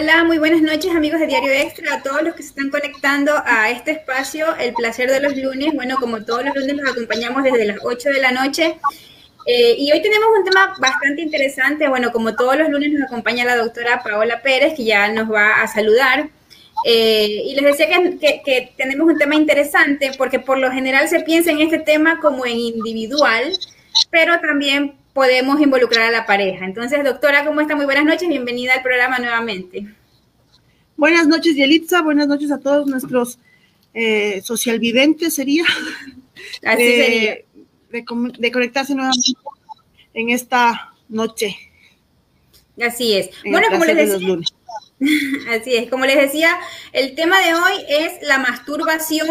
Hola, muy buenas noches amigos de Diario Extra, a todos los que se están conectando a este espacio, El Placer de los Lunes. Bueno, como todos los lunes nos acompañamos desde las 8 de la noche. Eh, y hoy tenemos un tema bastante interesante. Bueno, como todos los lunes nos acompaña la doctora Paola Pérez, que ya nos va a saludar. Eh, y les decía que, tenemos un tema interesante porque por lo general se piensa en este tema como en individual, pero también podemos involucrar a la pareja. Entonces, doctora, ¿cómo está? Muy buenas noches, bienvenida al programa nuevamente. Buenas noches, Yelitza, buenas noches a todos nuestros eh, socialvidentes, sería. Así sería. De, conectarse nuevamente en esta noche. Así es. Bueno, como les decía. Así es, como les decía, el tema de hoy es la masturbación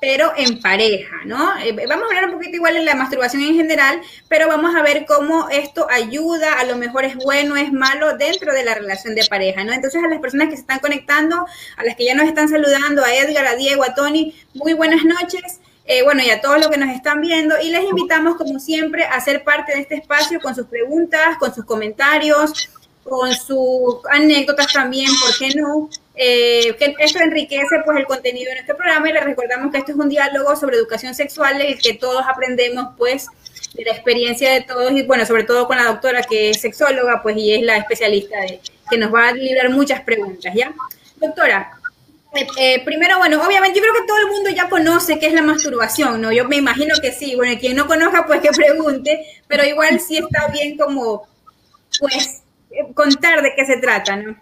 pero en pareja, ¿no? Eh, vamos a hablar un poquito igual en la masturbación en general, pero vamos a ver cómo esto ayuda, a lo mejor es bueno, es malo dentro de la relación de pareja, ¿no? Entonces a las personas que se están conectando, a las que ya nos están saludando, a Edgar, a Diego, a Tony, muy buenas noches. Eh, bueno, y a todos los que nos están viendo, y les invitamos, como siempre, a ser parte de este espacio con sus preguntas, con sus comentarios, con sus anécdotas también, ¿por qué no? Eh, que esto enriquece pues el contenido de nuestro programa y les recordamos que esto es un diálogo sobre educación sexual en el que todos aprendemos pues de la experiencia de todos y bueno, sobre todo con la doctora que es sexóloga pues y es la especialista de, que nos va a librar muchas preguntas, ¿ya? Doctora, eh, eh, primero, bueno, obviamente yo creo que todo el mundo ya conoce qué es la masturbación, ¿no? Yo me imagino que sí, bueno, quien no conozca pues que pregunte, pero igual sí está bien como pues contar de qué se trata, ¿no?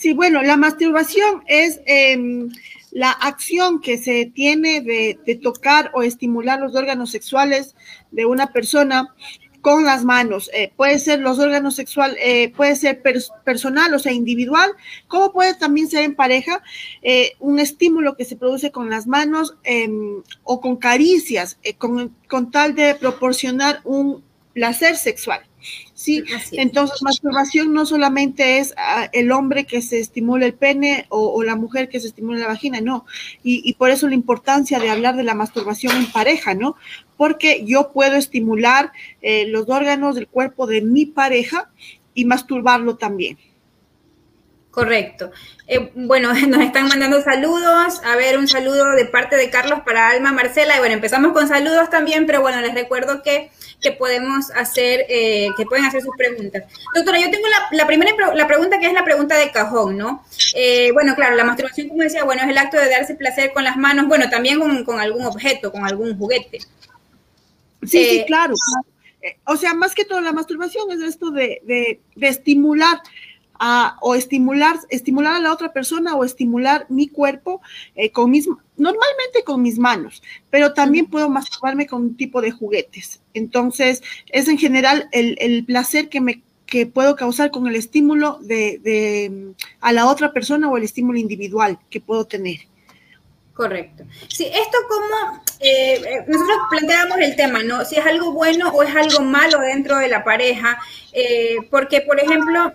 Sí, bueno, la masturbación es em, la acción que se tiene de, tocar o estimular los órganos sexuales de una persona con las manos. Eh, puede ser los órganos sexuales, eh, puede ser personal, o sea, individual, como puede también ser en pareja, eh, un estímulo que se produce con las manos em, o con caricias, con tal de proporcionar un placer sexual. Sí, entonces masturbación no solamente es ah, el hombre que se estimula el pene o, la mujer que se estimula la vagina, no. Y, por eso la importancia de hablar de la masturbación en pareja, ¿no? Porque yo puedo estimular eh, los órganos del cuerpo de mi pareja y masturbarlo también. Correcto. Eh, bueno, nos están mandando saludos. A ver, un saludo de parte de Carlos para Alma Marcela. Y bueno, empezamos con saludos también, pero bueno, les recuerdo que, que podemos hacer, eh, que pueden hacer sus preguntas. Doctora, yo tengo la, primera la pregunta que es la pregunta de cajón, ¿no? Eh, bueno, claro, la masturbación, como decía, bueno, es el acto de darse placer con las manos, bueno, también con, algún objeto, con algún juguete. Sí, sí, claro. O sea, más que todo la masturbación es esto de, de, de estimular o estimular, estimular a la otra persona o estimular mi cuerpo eh, con mis, normalmente con mis manos, pero también puedo masturbarme con un tipo de juguetes. Entonces, es en general el, placer que me que puedo causar con el estímulo de, de, a la otra persona o el estímulo individual que puedo tener. Correcto. Sí, esto como eh, eh, nosotros planteamos el tema, ¿no? Si es algo bueno o es algo malo dentro de la pareja, eh, porque, por ejemplo,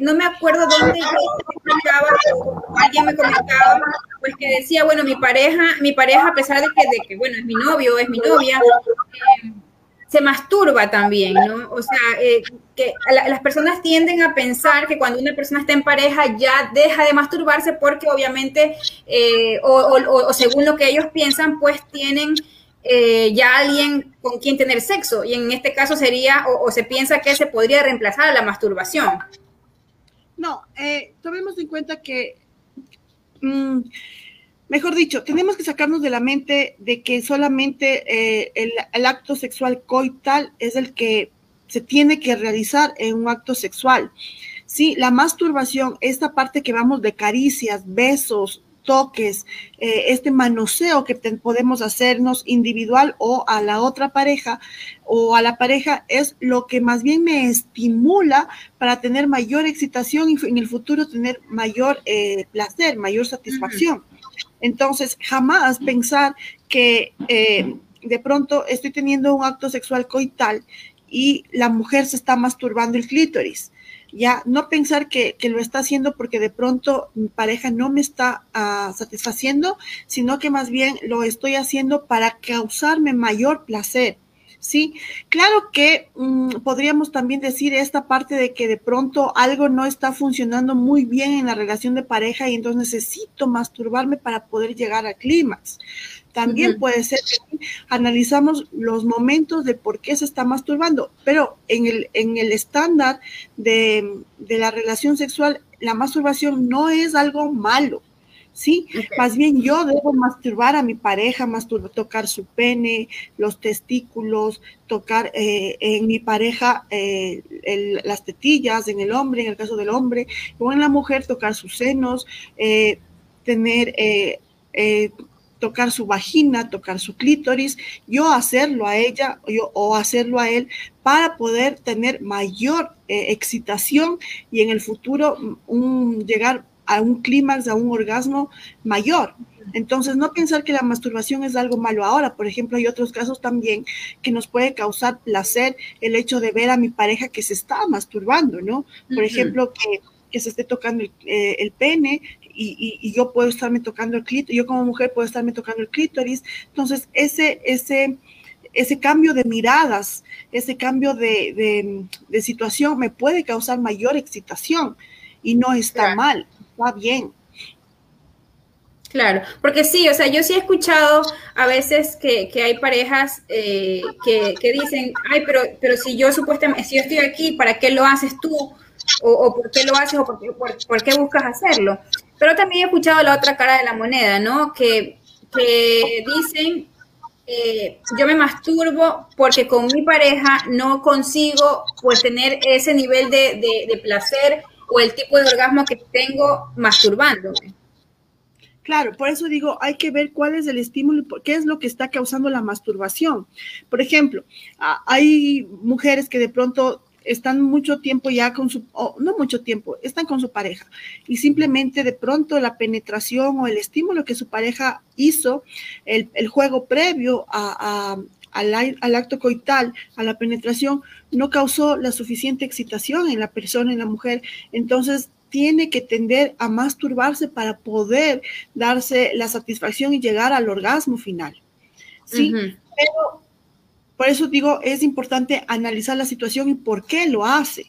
no me acuerdo dónde yo alguien me comentaba, pues que decía, bueno, mi pareja, mi pareja, a pesar de que, de que bueno, es mi novio, es mi novia, se masturba también, ¿no? O sea, eh, que las personas tienden a pensar que cuando una persona está en pareja ya deja de masturbarse porque obviamente, eh, o, según lo que ellos piensan, pues tienen eh, ya alguien con quien tener sexo. Y en este caso sería, o, se piensa que se podría reemplazar a la masturbación. No, tomemos en cuenta que... Mm, mejor dicho, tenemos que sacarnos de la mente de que solamente eh, el, acto sexual coital es el que se tiene que realizar en un acto sexual. Sí, la masturbación, esta parte que vamos de caricias, besos, toques, eh, este manoseo que podemos hacernos individual o a la otra pareja o a la pareja es lo que más bien me estimula para tener mayor excitación y en el futuro tener mayor eh, placer, mayor satisfacción. Entonces, jamás pensar que eh, de pronto estoy teniendo un acto sexual coital y la mujer se está masturbando el clítoris. Ya, no pensar que, lo está haciendo porque de pronto mi pareja no me está ah, satisfaciendo, sino que más bien lo estoy haciendo para causarme mayor placer. Sí, claro que mm, podríamos también decir esta parte de que de pronto algo no está funcionando muy bien en la relación de pareja y entonces necesito masturbarme para poder llegar al clímax. También puede ser que analizamos los momentos de por qué se está masturbando, pero en el, en el estándar de, de la relación sexual, la masturbación no es algo malo. ¿Sí? Más bien yo debo masturbar a mi pareja, masturbar, tocar su pene, los testículos, tocar eh, en mi pareja eh, las tetillas, en el hombre, en el caso del hombre, o en la mujer tocar sus senos, eh, tener, tocar su vagina, tocar su clítoris, yo hacerlo a ella yo, o hacerlo a él para poder tener mayor excitación y en el futuro mm, un, llegar a un clímax, a un orgasmo mayor. Entonces, no pensar que la masturbación es algo malo ahora. Por ejemplo, hay otros casos también que nos puede causar placer el hecho de ver a mi pareja que se está masturbando, ¿no? Por ejemplo, que, se esté tocando el, eh, pene y, yo puedo estarme tocando el clítoris, yo como mujer puedo estarme tocando el clítoris. Entonces, ese, ese, ese cambio de miradas, ese cambio de, situación me puede causar mayor excitación y no está mal va bien. Claro, porque sí, o sea, yo sí he escuchado a veces que, hay parejas eh, que, dicen, ay, pero, pero si yo supuestamente, si yo estoy aquí, ¿para qué lo haces tú? O, por qué lo haces o por qué, por, qué buscas hacerlo. Pero también he escuchado la otra cara de la moneda, ¿no? Que, que dicen, eh, yo me masturbo porque con mi pareja no consigo pues tener ese nivel de, de placer o el tipo de orgasmo que tengo masturbándome. Claro, por eso digo, hay que ver cuál es el estímulo, qué es lo que está causando la masturbación. Por ejemplo, hay mujeres que de pronto están mucho tiempo ya con su, no mucho tiempo, están con su pareja y simplemente de pronto la penetración o el estímulo que su pareja hizo, el, juego previo a, al, acto coital, a la penetración, no causó la suficiente excitación en la persona, en la mujer. Entonces, tiene que tender a masturbarse para poder darse la satisfacción y llegar al orgasmo final. Sí, pero por eso digo, es importante analizar la situación y por qué lo hace.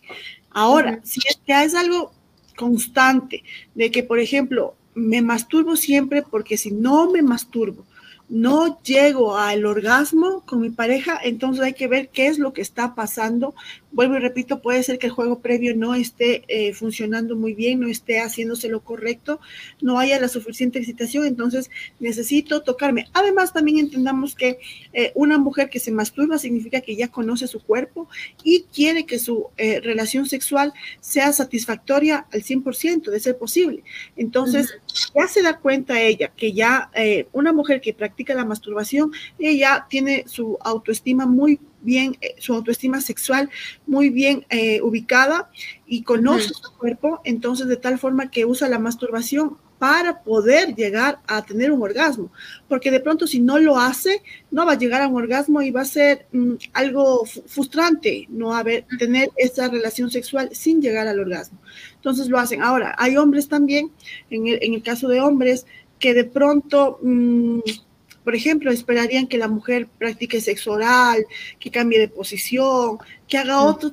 Ahora, si es que es algo constante, de que, por ejemplo, me masturbo siempre porque si no me masturbo, no llego al orgasmo con mi pareja, entonces hay que ver qué es lo que está pasando. Vuelvo y repito, puede ser que el juego previo no esté eh, funcionando muy bien, no esté haciéndose lo correcto, no haya la suficiente excitación, entonces necesito tocarme. Además, también entendamos que eh, una mujer que se masturba significa que ya conoce su cuerpo y quiere que su eh, relación sexual sea satisfactoria al 100%, de ser posible. Entonces, ya se da cuenta ella que ya una mujer que practica la masturbación, ella tiene su autoestima muy bien, eh, su autoestima sexual muy bien eh, ubicada y conoce su cuerpo, entonces de tal forma que usa la masturbación para poder llegar a tener un orgasmo, porque de pronto si no lo hace, no va a llegar a un orgasmo y va a ser mm, algo frustrante no haber, tener esa relación sexual sin llegar al orgasmo. Entonces lo hacen. Ahora, hay hombres también, en el, en el caso de hombres, que de pronto... Mm, por ejemplo, esperarían que la mujer practique sexo oral, que cambie de posición, que haga otro,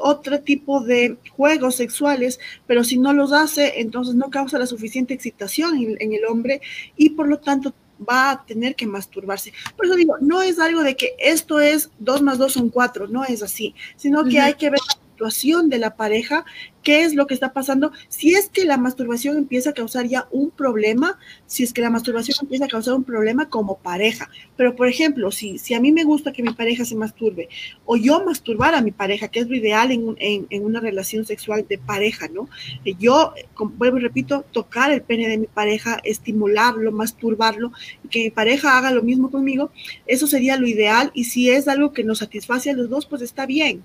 otro tipo de juegos sexuales, pero si no los hace, entonces no causa la suficiente excitación en, el hombre y por lo tanto va a tener que masturbarse. Por eso digo, no es algo de que esto es dos más dos son cuatro, no es así, sino que hay que ver de la pareja, qué es lo que está pasando, si es que la masturbación empieza a causar ya un problema, si es que la masturbación empieza a causar un problema como pareja. Pero, por ejemplo, si, si a mí me gusta que mi pareja se masturbe o yo masturbar a mi pareja, que es lo ideal en, en, en una relación sexual de pareja, ¿no? Yo, vuelvo y repito, tocar el pene de mi pareja, estimularlo, masturbarlo, que mi pareja haga lo mismo conmigo, eso sería lo ideal y si es algo que nos satisface a los dos, pues está bien.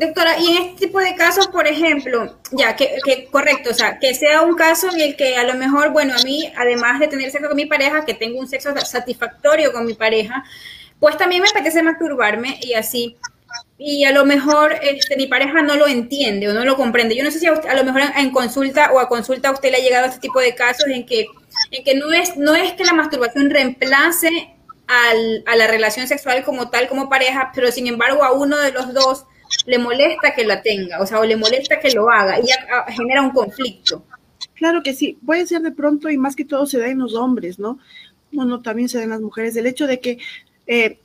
Doctora, y en este tipo de casos, por ejemplo, ya, que, correcto, o sea, que sea un caso en el que a lo mejor, bueno, a mí, además de tener sexo con mi pareja, que tengo un sexo satisfactorio con mi pareja, pues también me apetece masturbarme y así. Y a lo mejor este, mi pareja no lo entiende o no lo comprende. Yo no sé si a, a lo mejor en, consulta o a consulta usted le ha llegado a este tipo de casos en que, en que no, es, no es que la masturbación reemplace a la relación sexual como tal, como pareja, pero sin embargo a uno de los dos le molesta que la tenga, o sea, o le molesta que lo haga y ya ah, genera un conflicto. Claro que sí, puede ser de pronto y más que todo se da en los hombres, ¿no? No, no, también se da en las mujeres. El hecho de que eh,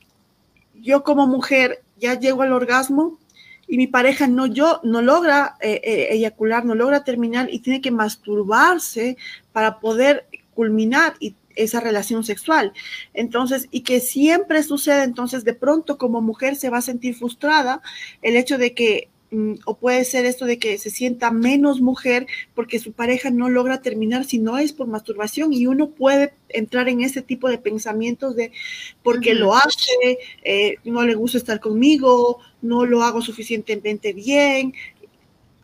yo como mujer ya llego al orgasmo y mi pareja no yo no logra eh, eh, eyacular, no logra terminar y tiene que masturbarse para poder culminar y esa relación sexual. Entonces, y que siempre sucede, entonces de pronto como mujer se va a sentir frustrada el hecho de que mm, o puede ser esto de que se sienta menos mujer porque su pareja no logra terminar si no es por masturbación y uno puede entrar en ese tipo de pensamientos de porque lo hace, eh, no le gusta estar conmigo, no lo hago suficientemente bien,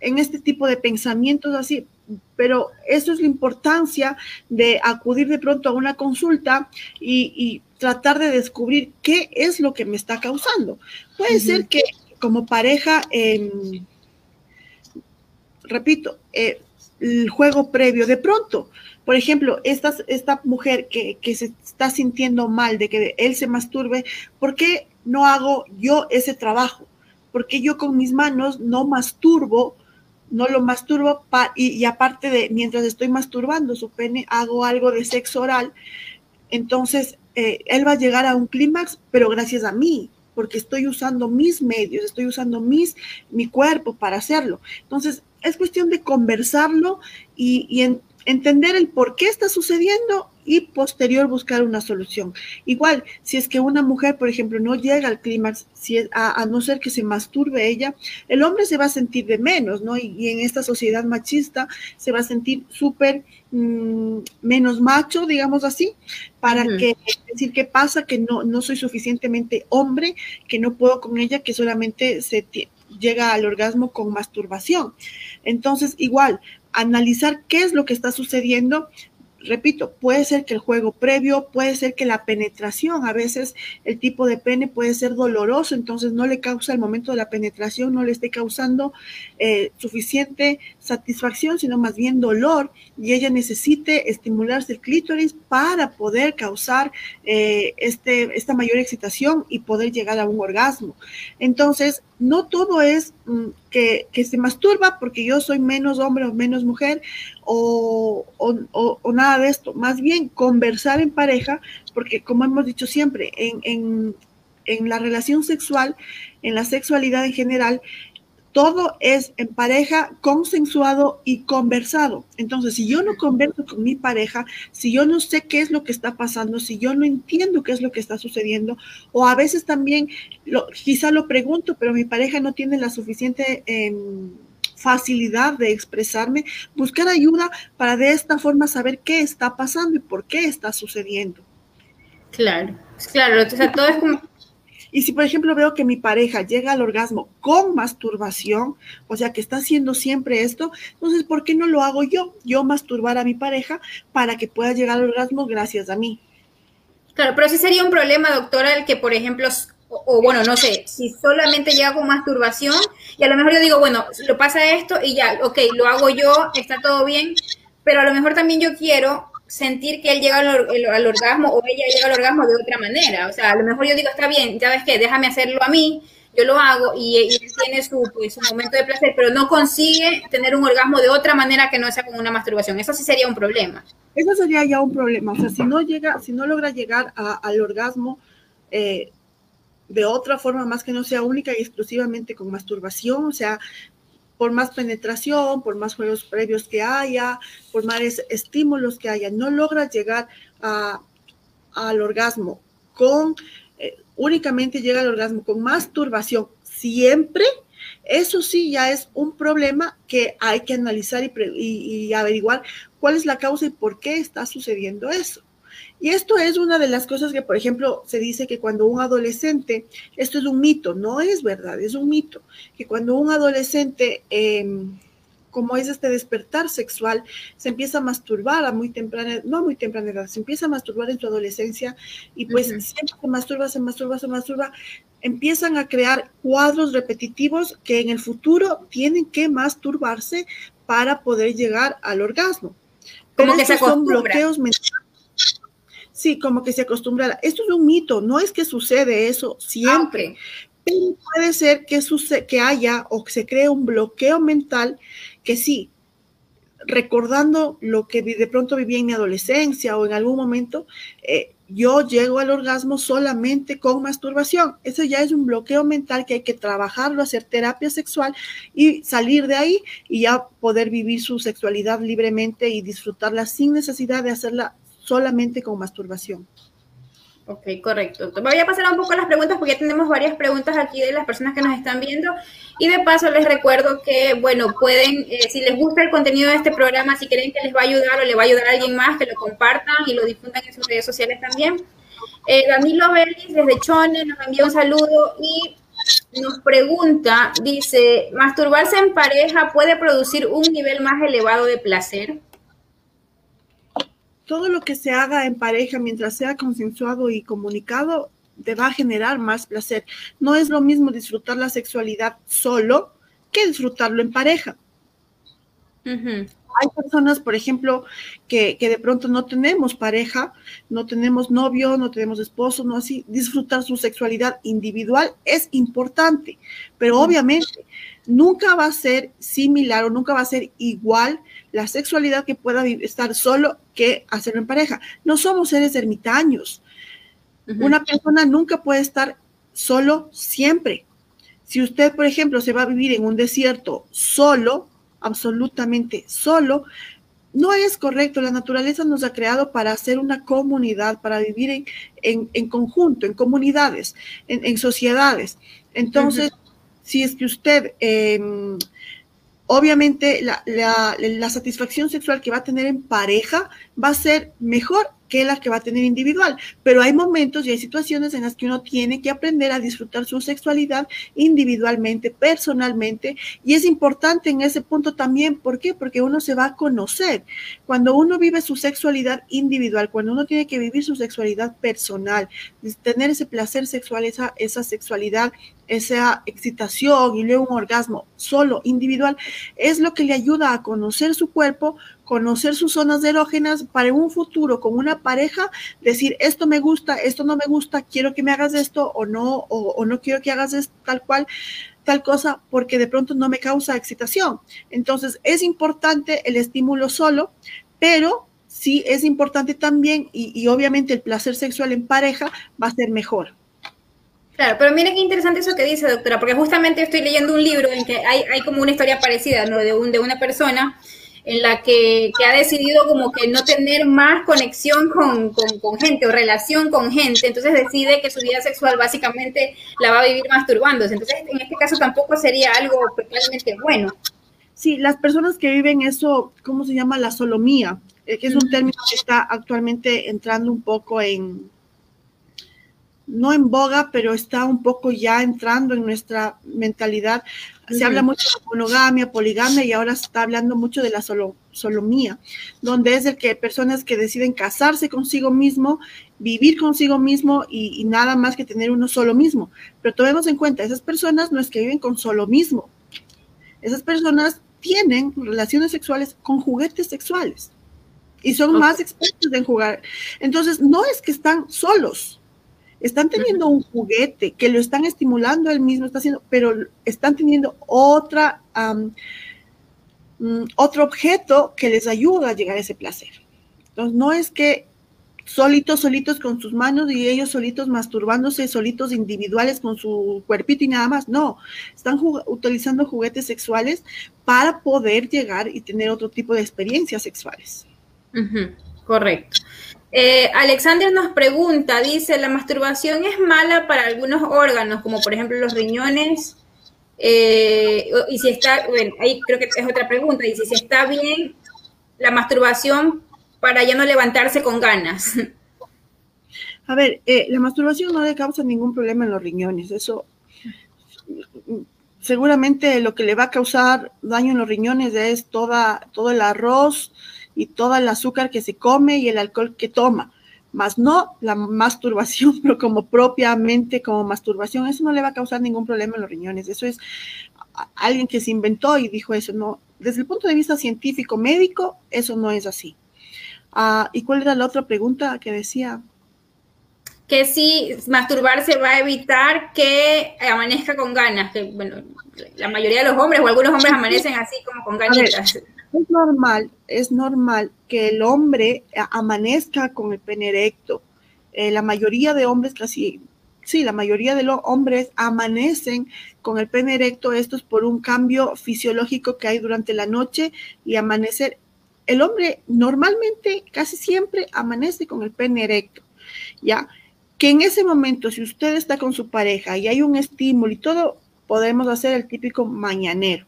en este tipo de pensamientos así, pero eso es la importancia de acudir de pronto a una consulta y, tratar de descubrir qué es lo que me está causando. Puede ser que como pareja, em, repito, eh, el juego previo, de pronto, por ejemplo, esta, esta mujer que, que, se está sintiendo mal de que él se masturbe, ¿por qué no hago yo ese trabajo? Porque yo con mis manos no masturbo no lo masturbo y, aparte de mientras estoy masturbando su pene, hago algo de sexo oral, entonces eh, él va a llegar a un clímax, pero gracias a mí, porque estoy usando mis medios, estoy usando mis, mi cuerpo para hacerlo. Entonces, es cuestión de conversarlo y, y en, entender el por qué está sucediendo y posterior buscar una solución. Igual, si es que una mujer, por ejemplo, no llega al clímax, si a, no ser que se masturbe ella, el hombre se va a sentir de menos, ¿no? Y, en esta sociedad machista se va a sentir súper mm, menos macho, digamos así, para que decir qué pasa, que no, no soy suficientemente hombre, que no puedo con ella, que solamente se llega al orgasmo con masturbación. Entonces, igual, analizar qué es lo que está sucediendo. Repito, puede ser que el juego previo, puede ser que la penetración, a veces el tipo de pene puede ser doloroso, entonces no le causa el momento de la penetración, no le esté causando eh, suficiente satisfacción, sino más bien dolor, y ella necesite estimularse el clítoris para poder causar eh, este, esta mayor excitación y poder llegar a un orgasmo. Entonces, no todo es mm, que, se masturba porque yo soy menos hombre o menos mujer o, nada de esto. Más bien conversar en pareja, porque como hemos dicho siempre, en, en la relación sexual, en la sexualidad en general, todo es en pareja, consensuado y conversado. Entonces, si yo no converso con mi pareja, si yo no sé qué es lo que está pasando, si yo no entiendo qué es lo que está sucediendo, o a veces también, lo, quizá lo pregunto, pero mi pareja no tiene la suficiente... Em, facilidad de expresarme, buscar ayuda para de esta forma saber qué está pasando y por qué está sucediendo. Claro, claro, o sea, todo es como y si, por ejemplo, veo que mi pareja llega al orgasmo con masturbación, o sea, que está haciendo siempre esto, entonces, ¿por qué no lo hago yo? Yo masturbar a mi pareja para que pueda llegar al orgasmo gracias a mí. Claro, pero sí sería un problema, doctora, el que, por ejemplo, o, bueno, no sé, si solamente llega con masturbación y a lo mejor yo digo, bueno, lo pasa esto y ya, ok, lo hago yo, está todo bien, pero a lo mejor también yo quiero sentir que él llega al, orgasmo o ella llega al orgasmo de otra manera. O sea, a lo mejor yo digo, está bien, ya ves que déjame hacerlo a mí, yo lo hago y, él tiene su, pues, su, momento de placer, pero no consigue tener un orgasmo de otra manera que no sea con una masturbación. Eso sí sería un problema. Eso sería ya un problema. O sea, si no llega, si no logra llegar al orgasmo eh, de otra forma más que no sea única y exclusivamente con masturbación, o sea, por más penetración, por más juegos previos que haya, por más estímulos que haya, no logra llegar al orgasmo con, eh, únicamente llega al orgasmo con masturbación siempre, eso sí ya es un problema que hay que analizar y averiguar cuál es la causa y por qué está sucediendo eso. Y esto es una de las cosas que, por ejemplo, se dice que cuando un adolescente, esto es un mito, no es verdad, es un mito, que cuando un adolescente, em, como es este despertar sexual, se empieza a masturbar a muy temprana, no a muy temprana edad, se empieza a masturbar en su adolescencia y pues siempre se masturba, se masturba, se masturba, empiezan a crear cuadros repetitivos que en el futuro tienen que masturbarse para poder llegar al orgasmo. Como que se son bloqueos mentales Sí, como que se acostumbrara. Esto es un mito, no es que sucede eso siempre. Pero puede ser que, que haya o que se cree un bloqueo mental que sí, recordando lo que de pronto viví en mi adolescencia o en algún momento, eh, yo llego al orgasmo solamente con masturbación. Eso ya es un bloqueo mental que hay que trabajarlo, hacer terapia sexual y salir de ahí y ya poder vivir su sexualidad libremente y disfrutarla sin necesidad de hacerla solamente con masturbación. Ok, correcto. Voy a pasar un poco las preguntas porque ya tenemos varias preguntas aquí de las personas que nos están viendo. Y de paso les recuerdo que, bueno, pueden, eh, si les gusta el contenido de este programa, si creen que les va a ayudar o le va a ayudar a alguien más, que lo compartan y lo difundan en sus redes sociales también. Eh, Danilo Vélez desde Chone nos envía un saludo y nos pregunta, dice, ¿masturbarse en pareja puede producir un nivel más elevado de placer? Todo lo que se haga en pareja mientras sea consensuado y comunicado te va a generar más placer. No es lo mismo disfrutar la sexualidad solo que disfrutarlo en pareja. Hay personas, por ejemplo, que, de pronto no tenemos pareja, no tenemos novio, no tenemos esposo, no así. Disfrutar su sexualidad individual es importante, pero obviamente nunca va a ser similar o nunca va a ser igual la sexualidad que pueda estar solo que hacerlo en pareja. No somos seres ermitaños. Una persona nunca puede estar solo siempre. Si usted, por ejemplo, se va a vivir en un desierto solo, absolutamente solo, no es correcto. La naturaleza nos ha creado para hacer una comunidad, para vivir en, conjunto, en comunidades, en, sociedades. Entonces, si es que usted em, obviamente la, la, satisfacción sexual que va a tener en pareja va a ser mejor que la que va a tener individual. Pero hay momentos y hay situaciones en las que uno tiene que aprender a disfrutar su sexualidad individualmente, personalmente. Y es importante en ese punto también, ¿por qué? Porque uno se va a conocer. Cuando uno vive su sexualidad individual, cuando uno tiene que vivir su sexualidad personal, tener ese placer sexual, esa, esa sexualidad esa excitación y luego un orgasmo solo, individual, es lo que le ayuda a conocer su cuerpo, conocer sus zonas erógenas para un futuro con una pareja decir esto me gusta, esto no me gusta, quiero que me hagas esto o no, o, no quiero que hagas esto, tal cual tal cosa porque de pronto no me causa excitación. Entonces es importante el estímulo solo, pero sí es importante también y, y obviamente el placer sexual en pareja va a ser mejor. Claro, pero mire qué interesante eso que dice, doctora, porque justamente estoy leyendo un libro en que hay, hay como una historia parecida, ¿no? De, un, de una persona en la que, ha decidido como que no tener más conexión con, gente o relación con gente, entonces decide que su vida sexual básicamente la va a vivir masturbándose. Entonces, en este caso tampoco sería algo totalmente bueno. Sí, las personas que viven eso, ¿cómo se llama? La solomía, eh, que es un término que está actualmente entrando un poco en, no en boga, pero está un poco ya entrando en nuestra mentalidad. Se habla mucho de monogamia, poligamia y ahora se está hablando mucho de la solo, solomía, donde es el que personas que deciden casarse consigo mismo, vivir consigo mismo y, nada más que tener uno solo mismo. Pero tomemos en cuenta, esas personas no es que viven con solo mismo. Esas personas tienen relaciones sexuales con juguetes sexuales y son más expertos en jugar. Entonces, no es que están solos, están teniendo un juguete que lo están estimulando él mismo, está haciendo, pero están teniendo otra, mm, otro objeto que les ayuda a llegar a ese placer. Entonces, no es que solitos, solitos con sus manos y ellos solitos masturbándose, solitos individuales con su cuerpito y nada más. No, están utilizando juguetes sexuales para poder llegar y tener otro tipo de experiencias sexuales. Correcto. Eh, Alexander nos pregunta, dice, ¿la masturbación es mala para algunos órganos, como por ejemplo los riñones? Eh, y si está, bueno, ahí creo que es otra pregunta, y si está bien la masturbación para ya no levantarse con ganas. A ver, eh, la masturbación no le causa ningún problema en los riñones, eso seguramente lo que le va a causar daño en los riñones es toda, todo el arroz, y todo el azúcar que se come y el alcohol que toma, más no la masturbación, pero como propiamente como masturbación, eso no le va a causar ningún problema en los riñones. Eso es alguien que se inventó y dijo eso, no, desde el punto de vista científico médico, eso no es así. Ah, ¿Y cuál era la otra pregunta que decía? Que si masturbarse va a evitar que amanezca con ganas, que bueno, la mayoría de los hombres o algunos hombres amanecen así como con ganitas. Es normal, es normal que el hombre amanezca con el pene erecto. Eh, la mayoría de hombres, casi, sí, la mayoría de los hombres amanecen con el pene erecto. Esto es por un cambio fisiológico que hay durante la noche y amanecer. El hombre normalmente, casi siempre, amanece con el pene erecto. ¿Ya? Que en ese momento, si usted está con su pareja y hay un estímulo y todo, podemos hacer el típico mañanero.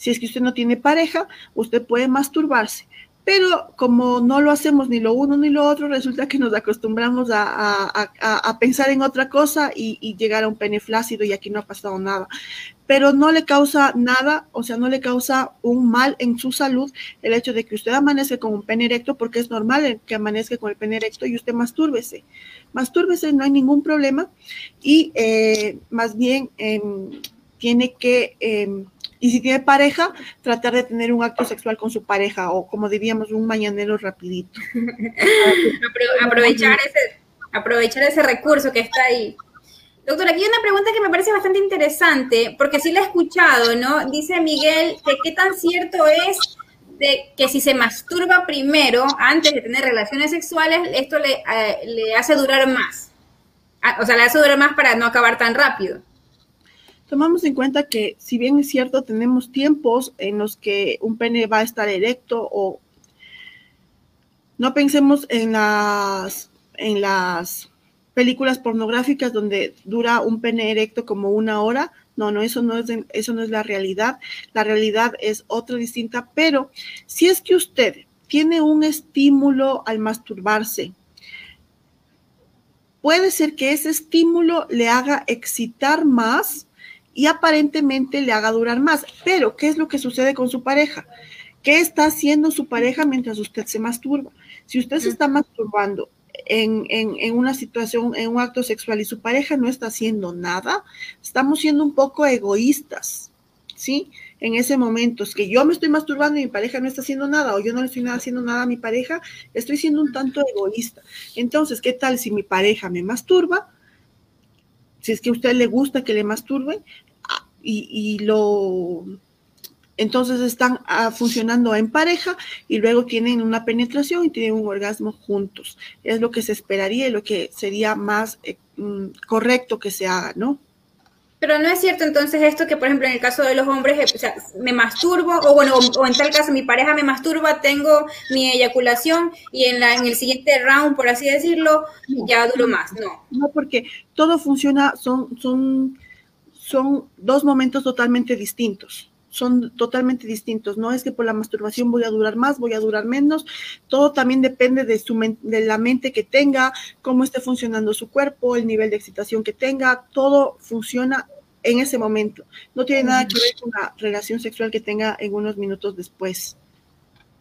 Si es que usted no tiene pareja, usted puede masturbarse. Pero como no lo hacemos ni lo uno ni lo otro, resulta que nos acostumbramos a, pensar en otra cosa y, llegar a un pene flácido y aquí no ha pasado nada. Pero no le causa nada, o sea, no le causa un mal en su salud el hecho de que usted amanezca con un pene erecto, porque es normal que amanezca con el pene erecto y usted mastúrbese. Mastúrbese, no hay ningún problema. Y eh, más bien em, tiene que... Em, y si tiene pareja, tratar de tener un acto sexual con su pareja o como diríamos, un mañanero rapidito. aprovechar, ese, aprovechar ese recurso que está ahí. Doctora, aquí hay una pregunta que me parece bastante interesante, porque sí la he escuchado, ¿no? Dice Miguel que qué tan cierto es de que si se masturba primero, antes de tener relaciones sexuales, esto le, eh, le hace durar más. Ah, o sea, le hace durar más para no acabar tan rápido tomamos en cuenta que si bien es cierto, tenemos tiempos en los que un pene va a estar erecto o no pensemos en las, en las películas pornográficas donde dura un pene erecto como una hora. No, no, eso no es, eso no es la realidad. La realidad es otra distinta, pero si es que usted tiene un estímulo al masturbarse, puede ser que ese estímulo le haga excitar más y aparentemente le haga durar más. Pero, ¿qué es lo que sucede con su pareja? ¿Qué está haciendo su pareja mientras usted se masturba? Si usted se está masturbando en, en, una situación, en un acto sexual y su pareja no está haciendo nada, estamos siendo un poco egoístas, ¿sí? En ese momento, es que yo me estoy masturbando y mi pareja no está haciendo nada, o yo no le estoy haciendo nada a mi pareja, estoy siendo un tanto egoísta. Entonces, ¿qué tal si mi pareja me masturba? Si es que a usted le gusta que le masturbe ah, y, lo entonces están ah, funcionando en pareja y luego tienen una penetración y tienen un orgasmo juntos. Es lo que se esperaría y lo que sería más eh, mm, correcto que se haga, ¿no? Pero no es cierto entonces esto que, por ejemplo, en el caso de los hombres, eh, o sea, me masturbo, o bueno, o, en tal caso mi pareja me masturba, tengo mi eyaculación y en, la, en el siguiente round, por así decirlo, ya duro más, no. No, porque todo funciona, son, son, son dos momentos totalmente distintos son totalmente distintos. No es que por la masturbación voy a durar más, voy a durar menos. Todo también depende de, su de la mente que tenga, cómo esté funcionando su cuerpo, el nivel de excitación que tenga. Todo funciona en ese momento. No tiene nada que ver con la relación sexual que tenga en unos minutos después.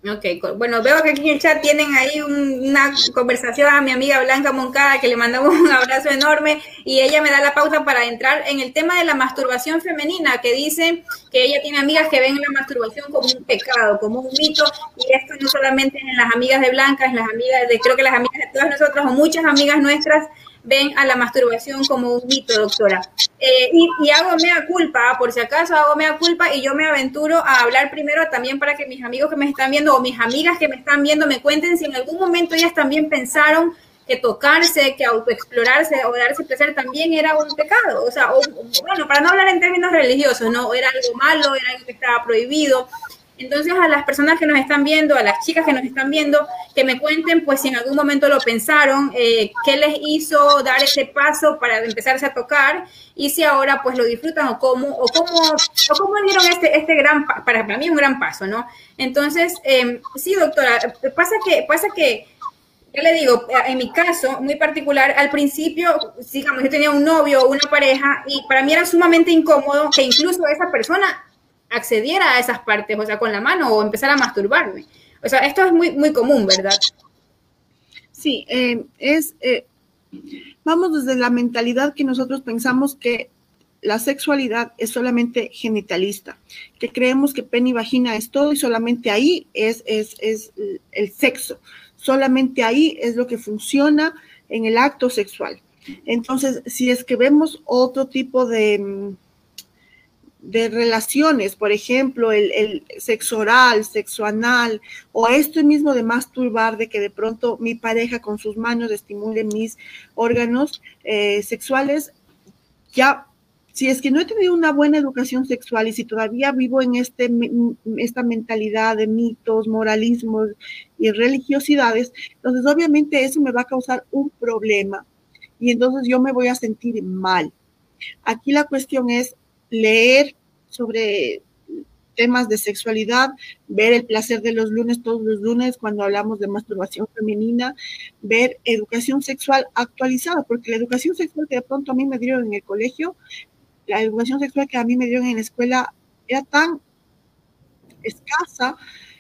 Ok, bueno, veo que aquí en el chat tienen ahí una conversación a mi amiga Blanca Moncada, que le mandamos un abrazo enorme, y ella me da la pauta para entrar en el tema de la masturbación femenina, que dice que ella tiene amigas que ven la masturbación como un pecado, como un mito, y esto no solamente en las amigas de Blanca, en las amigas de, creo que las amigas de todas nosotras, o muchas amigas nuestras, ven a la masturbación como un mito, doctora. Eh, y, hago mea culpa, por si acaso hago mea culpa y yo me aventuro a hablar primero también para que mis amigos que me están viendo o mis amigas que me están viendo me cuenten si en algún momento ellas también pensaron que tocarse, que autoexplorarse o darse placer también era un pecado. O sea, bueno, para no hablar en términos religiosos, ¿no? Era algo malo, era algo que estaba prohibido. Entonces a las personas que nos están viendo, a las chicas que nos están viendo, que me cuenten pues si en algún momento lo pensaron, eh, qué les hizo dar ese paso para empezarse a tocar y si ahora pues lo disfrutan o cómo, o cómo, o cómo dieron este, este gran, para, para mí un gran paso, ¿no? Entonces, em, sí, doctora, pasa que, pasa que, yo le digo, en mi caso muy particular, al principio, digamos, yo tenía un novio o una pareja y para mí era sumamente incómodo que incluso esa persona accediera a esas partes, o sea, con la mano o empezar a masturbarme. O sea, esto es muy, muy común, ¿verdad? Sí, eh, es, eh, vamos desde la mentalidad que nosotros pensamos que la sexualidad es solamente genitalista, que creemos que pene y vagina es todo y solamente ahí es, es, es el sexo. solamente ahí es lo que funciona en el acto sexual. Entonces, si es que vemos otro tipo de, mm, de relaciones, por ejemplo, el, sexo oral, sexo anal, o esto mismo de masturbar, de que de pronto mi pareja con sus manos estimule mis órganos eh, sexuales, ya, si es que no he tenido una buena educación sexual y si todavía vivo en este, esta mentalidad de mitos, moralismos y religiosidades, entonces obviamente eso me va a causar un problema y entonces yo me voy a sentir mal. Aquí la cuestión es leer sobre temas de sexualidad, ver el placer de los lunes todos los lunes cuando hablamos de masturbación femenina, ver educación sexual actualizada, porque la educación sexual que de pronto a mí me dieron en el colegio, la educación sexual que a mí me dieron en la escuela era tan escasa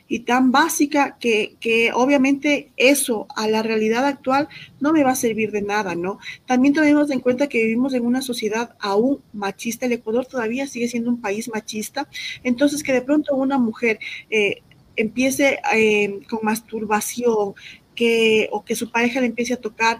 y tan básica que, que, obviamente eso a la realidad actual no me va a servir de nada, ¿no? También tenemos en cuenta que vivimos en una sociedad aún machista, el Ecuador todavía sigue siendo un país machista, entonces que de pronto una mujer eh, empiece eh, con masturbación, que, o que su pareja le empiece a tocar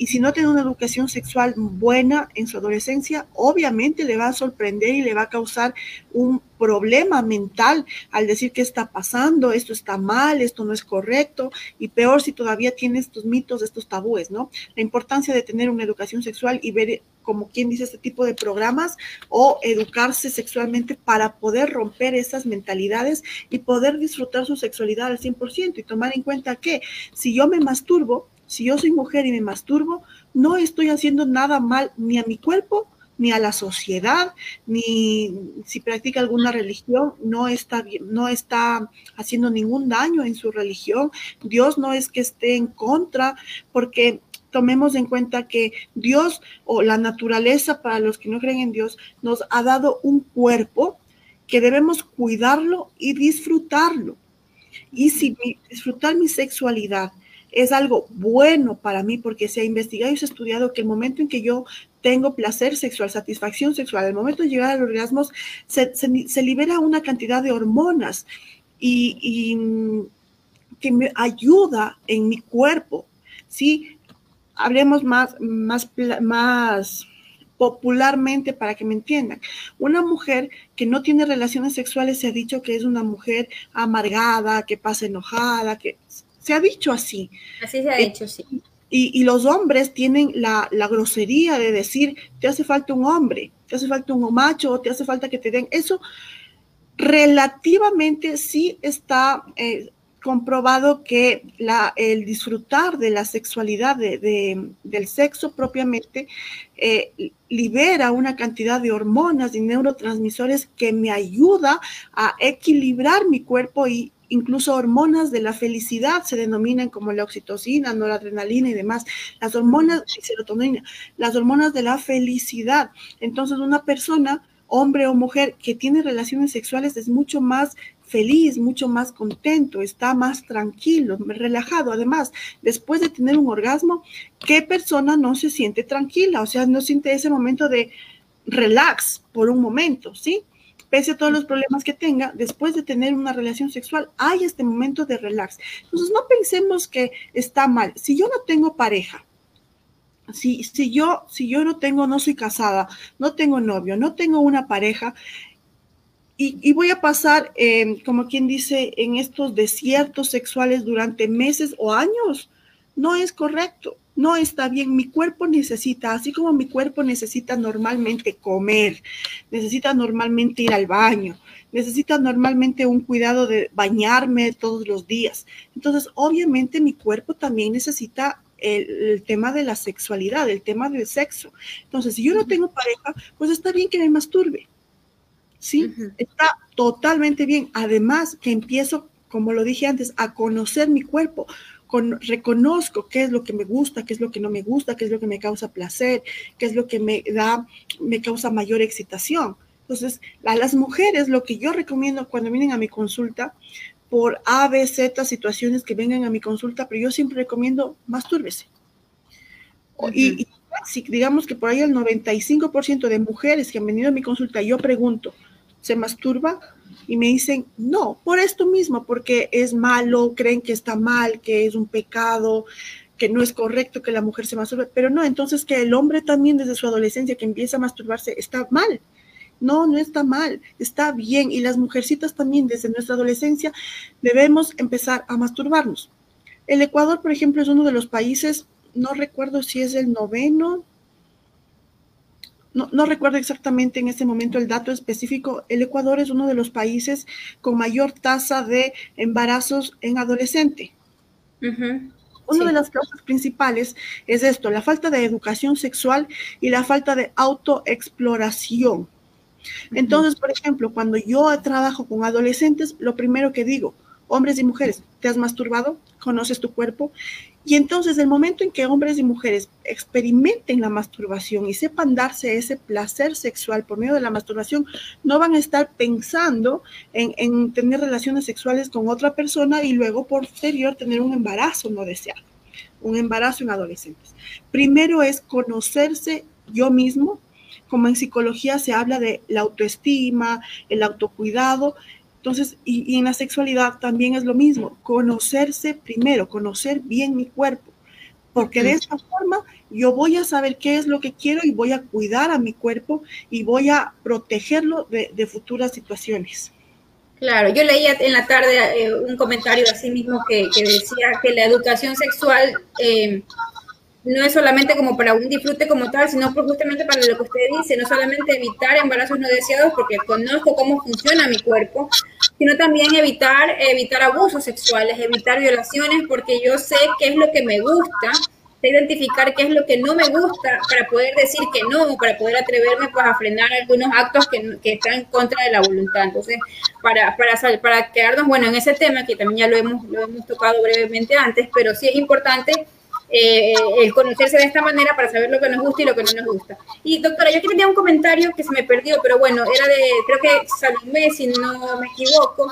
y si no tiene una educación sexual buena en su adolescencia, obviamente le va a sorprender y le va a causar un problema mental al decir qué está pasando, esto está mal, esto no es correcto, y peor si todavía tiene estos mitos, estos tabúes, ¿no? La importancia de tener una educación sexual y ver como quien dice este tipo de programas o educarse sexualmente para poder romper esas mentalidades y poder disfrutar su sexualidad al 100% y tomar en cuenta que si yo me masturbo, si yo soy mujer y me masturbo, no estoy haciendo nada mal ni a mi cuerpo, ni a la sociedad, ni si practica alguna religión, no está no está haciendo ningún daño en su religión. Dios no es que esté en contra, porque tomemos en cuenta que Dios o la naturaleza para los que no creen en Dios nos ha dado un cuerpo que debemos cuidarlo y disfrutarlo. Y si disfrutar mi sexualidad es algo bueno para mí porque se ha investigado y se ha estudiado que el momento en que yo tengo placer sexual, satisfacción sexual, el momento de llegar al orgasmo, se, se, libera una cantidad de hormonas y, y, mm, que me ayuda en mi cuerpo, ¿sí? Hablemos más, más, más popularmente para que me entiendan. Una mujer que no tiene relaciones sexuales se ha dicho que es una mujer amargada, que pasa enojada, que se ha dicho así. Así se ha dicho, sí. Y, los hombres tienen la, grosería de decir, te hace falta un hombre, te hace falta un macho, te hace falta que te den. Eso relativamente sí está eh, comprobado que la, el disfrutar de la sexualidad, de, del sexo propiamente, eh, libera una cantidad de hormonas y neurotransmisores que me ayuda a equilibrar mi cuerpo y incluso hormonas de la felicidad se denominan como la oxitocina, noradrenalina y demás. Las hormonas, serotonina, las hormonas de la felicidad. Entonces, una persona, hombre o mujer, que tiene relaciones sexuales es mucho más feliz, mucho más contento, está más tranquilo, relajado. Además, después de tener un orgasmo, ¿qué persona no se siente tranquila? O sea, no siente ese momento de relax por un momento, ¿sí? Pese a todos los problemas que tenga, después de tener una relación sexual, hay este momento de relax. Entonces, no pensemos que está mal. Si yo no tengo pareja, si, si, yo, si yo no tengo, no soy casada, no tengo novio, no tengo una pareja, y, voy a pasar, eh, como quien dice, en estos desiertos sexuales durante meses o años, no es correcto no está bien. Mi cuerpo necesita, así como mi cuerpo necesita normalmente comer, necesita normalmente ir al baño, necesita normalmente un cuidado de bañarme todos los días. Entonces, obviamente mi cuerpo también necesita el, tema de la sexualidad, el tema del sexo. Entonces, si yo no tengo pareja, pues está bien que me masturbe. Sí, está totalmente bien. Además, que empiezo, como lo dije antes, a conocer mi cuerpo reconozco qué es lo que me gusta, qué es lo que no me gusta, qué es lo que me causa placer, qué es lo que me da, me causa mayor excitación. Entonces, a las mujeres lo que yo recomiendo cuando vienen a mi consulta, por A, B, Z situaciones que vengan a mi consulta, pero yo siempre recomiendo mastúrbese. y, y si digamos que por ahí el 95% de mujeres que han venido a mi consulta, yo pregunto, se masturba y me dicen, no, por esto mismo, porque es malo, creen que está mal, que es un pecado, que no es correcto que la mujer se masturbe, pero no, entonces que el hombre también desde su adolescencia que empieza a masturbarse está mal. No, no está mal, está bien. Y las mujercitas también desde nuestra adolescencia debemos empezar a masturbarnos. El Ecuador, por ejemplo, es uno de los países, no recuerdo si es el noveno, no, no, recuerdo exactamente en este momento el dato específico, el Ecuador es uno de los países con mayor tasa de embarazos en adolescente. Una de las causas principales es esto, la falta de educación sexual y la falta de autoexploración. Entonces, por ejemplo, cuando yo trabajo con adolescentes, lo primero que digo, hombres y mujeres, ¿te has masturbado? ¿Conoces tu cuerpo? Y entonces el momento en que hombres y mujeres experimenten la masturbación y sepan darse ese placer sexual por medio de la masturbación, no van a estar pensando en, tener relaciones sexuales con otra persona y luego posterior tener un embarazo no deseado, un embarazo en adolescentes. Primero es conocerse yo mismo, como en psicología se habla de la autoestima, el autocuidado, entonces, y, en la sexualidad también es lo mismo, conocerse primero, conocer bien mi cuerpo, porque de esta forma yo voy a saber qué es lo que quiero y voy a cuidar a mi cuerpo y voy a protegerlo de, futuras situaciones. Claro, yo leía en la tarde eh, un comentario así mismo que, decía que la educación sexual eh, no es solamente como para un disfrute como tal, sino justamente para lo que usted dice, no solamente evitar embarazos no deseados porque conozco cómo funciona mi cuerpo, sino también evitar, evitar abusos sexuales, evitar violaciones porque yo sé qué es lo que me gusta, sé identificar qué es lo que no me gusta para poder decir que no, para poder atreverme pues, a frenar algunos actos que, que están en contra de la voluntad. Entonces, para, para, para quedarnos, bueno, en ese tema que también ya lo hemos, lo hemos tocado brevemente antes, pero sí es importante eh, el conocerse de esta manera para saber lo que nos gusta y lo que no nos gusta. Y doctora, yo aquí tenía un comentario que se me perdió, pero bueno, era de, creo que Salomé, si no me equivoco.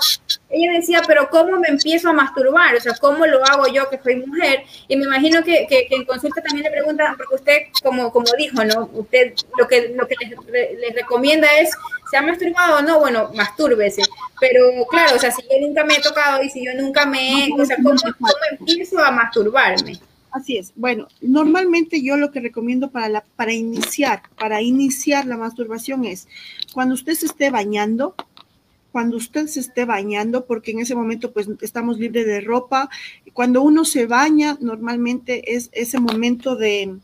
Ella decía, pero ¿cómo me empiezo a masturbar? O sea, ¿cómo lo hago yo que soy mujer? Y me imagino que, que, en consulta también le preguntan, porque usted, como, como dijo, ¿no? Usted lo que, lo que les, recomienda es, ¿se ha masturbado o no? Bueno, mastúrbese. Pero claro, o sea, si yo nunca me he tocado y si yo nunca me he, o sea, ¿cómo, cómo empiezo a masturbarme? Así es. Bueno, normalmente yo lo que recomiendo para, la, para iniciar, para iniciar la masturbación es cuando usted se esté bañando, cuando usted se esté bañando, porque en ese momento pues estamos libres de ropa. Cuando uno se baña, normalmente es ese momento de,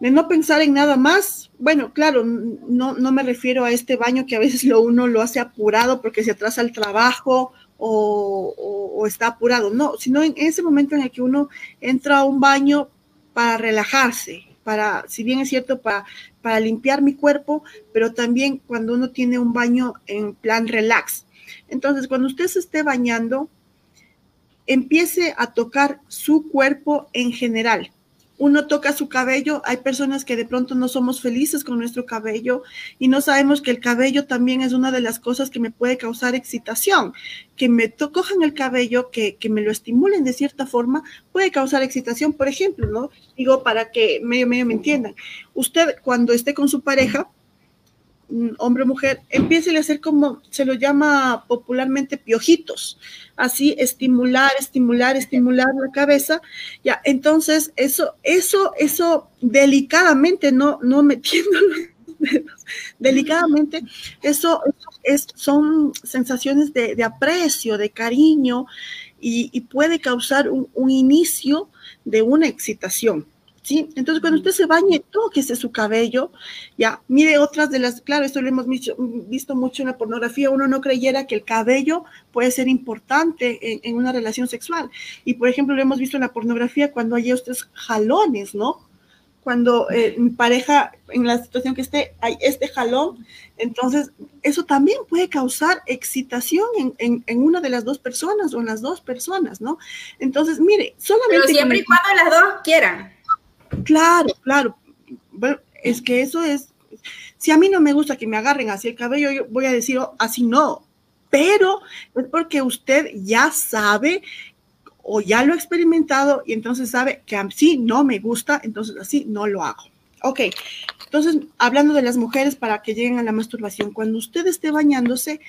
de no pensar en nada más. Bueno, claro, no, no me refiero a este baño que a veces lo uno lo hace apurado porque se atrasa el trabajo o, está apurado, no, sino en ese momento en el que uno entra a un baño para relajarse, para, si bien es cierto, para, para limpiar mi cuerpo, pero también cuando uno tiene un baño en plan relax. Entonces, cuando usted se esté bañando, empiece a tocar su cuerpo en general uno toca su cabello, hay personas que de pronto no somos felices con nuestro cabello y no sabemos que el cabello también es una de las cosas que me puede causar excitación. Que me cojan el cabello, que, que, me lo estimulen de cierta forma, puede causar excitación, por ejemplo, ¿no? Digo, para que medio, medio me entiendan. Usted cuando esté con su pareja, hombre o mujer, empiece a hacer como se lo llama popularmente piojitos, así estimular, estimular, estimular la cabeza, ya, entonces eso, eso, eso delicadamente, no, no metiendo delicadamente, eso, es, son sensaciones de, aprecio, de cariño y, puede causar un, un inicio de una excitación. ¿Sí? Entonces, cuando usted se bañe, tóquese su cabello, ya, mire otras de las, claro, esto lo hemos visto, mucho en la pornografía, uno no creyera que el cabello puede ser importante en, una relación sexual. Y, por ejemplo, lo hemos visto en la pornografía cuando hay estos jalones, ¿no? Cuando eh, mi pareja, en la situación que esté, hay este jalón, entonces eso también puede causar excitación en, en, una de las dos personas o en las dos personas, ¿no? Entonces, mire, solamente... Pero siempre y cuando las dos quieran. Claro, claro. Bueno, es que eso es, si a mí no me gusta que me agarren así el cabello, yo voy a decir oh, así no, pero es porque usted ya sabe o ya lo ha experimentado y entonces sabe que así no me gusta, entonces así no lo hago. Ok, entonces hablando de las mujeres para que lleguen a la masturbación, cuando usted esté bañándose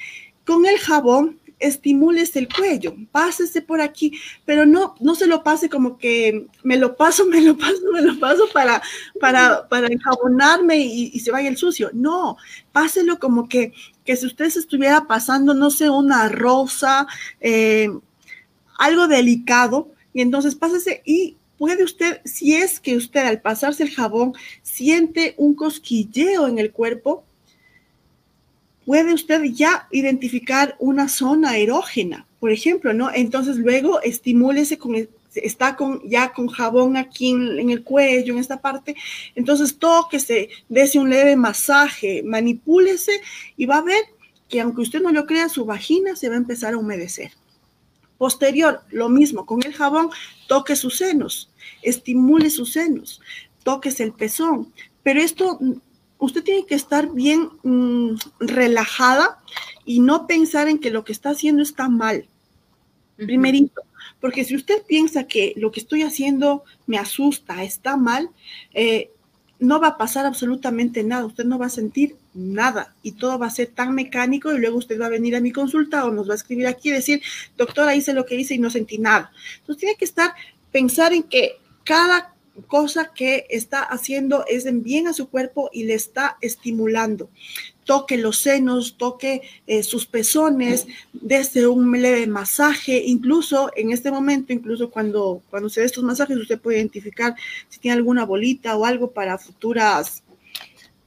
con el jabón, estimules el cuello, pásese por aquí, pero no, no se lo pase como que me lo paso, me lo paso, me lo paso para, para, para enjabonarme y, se vaya el sucio. No, páselo como que, que si usted se estuviera pasando, no sé, una rosa, eh, algo delicado, y entonces pásese y puede usted, si es que usted al pasarse el jabón siente un cosquilleo en el cuerpo, puede usted ya identificar una zona erógena, por ejemplo, ¿no? Entonces luego estimúlese con, está con, ya con jabón aquí en, el cuello, en esta parte, entonces tóquese, dése un leve masaje, manipúlese y va a ver que aunque usted no lo crea, su vagina se va a empezar a humedecer. Posterior, lo mismo, con el jabón, toque sus senos, estimule sus senos, toques el pezón, pero esto usted tiene que estar bien mm, relajada y no pensar en que lo que está haciendo está mal. Primerito, porque si usted piensa que lo que estoy haciendo me asusta, está mal, eh, no va a pasar absolutamente nada, usted no va a sentir nada y todo va a ser tan mecánico y luego usted va a venir a mi consulta o nos va a escribir aquí y decir, doctora, hice lo que hice y no sentí nada. Entonces tiene que estar, pensar en que cada cosa que está haciendo es en bien a su cuerpo y le está estimulando. Toque los senos, toque eh, sus pezones, desde un leve masaje, incluso en este momento, incluso cuando, cuando se dé estos masajes, usted puede identificar si tiene alguna bolita o algo para futuras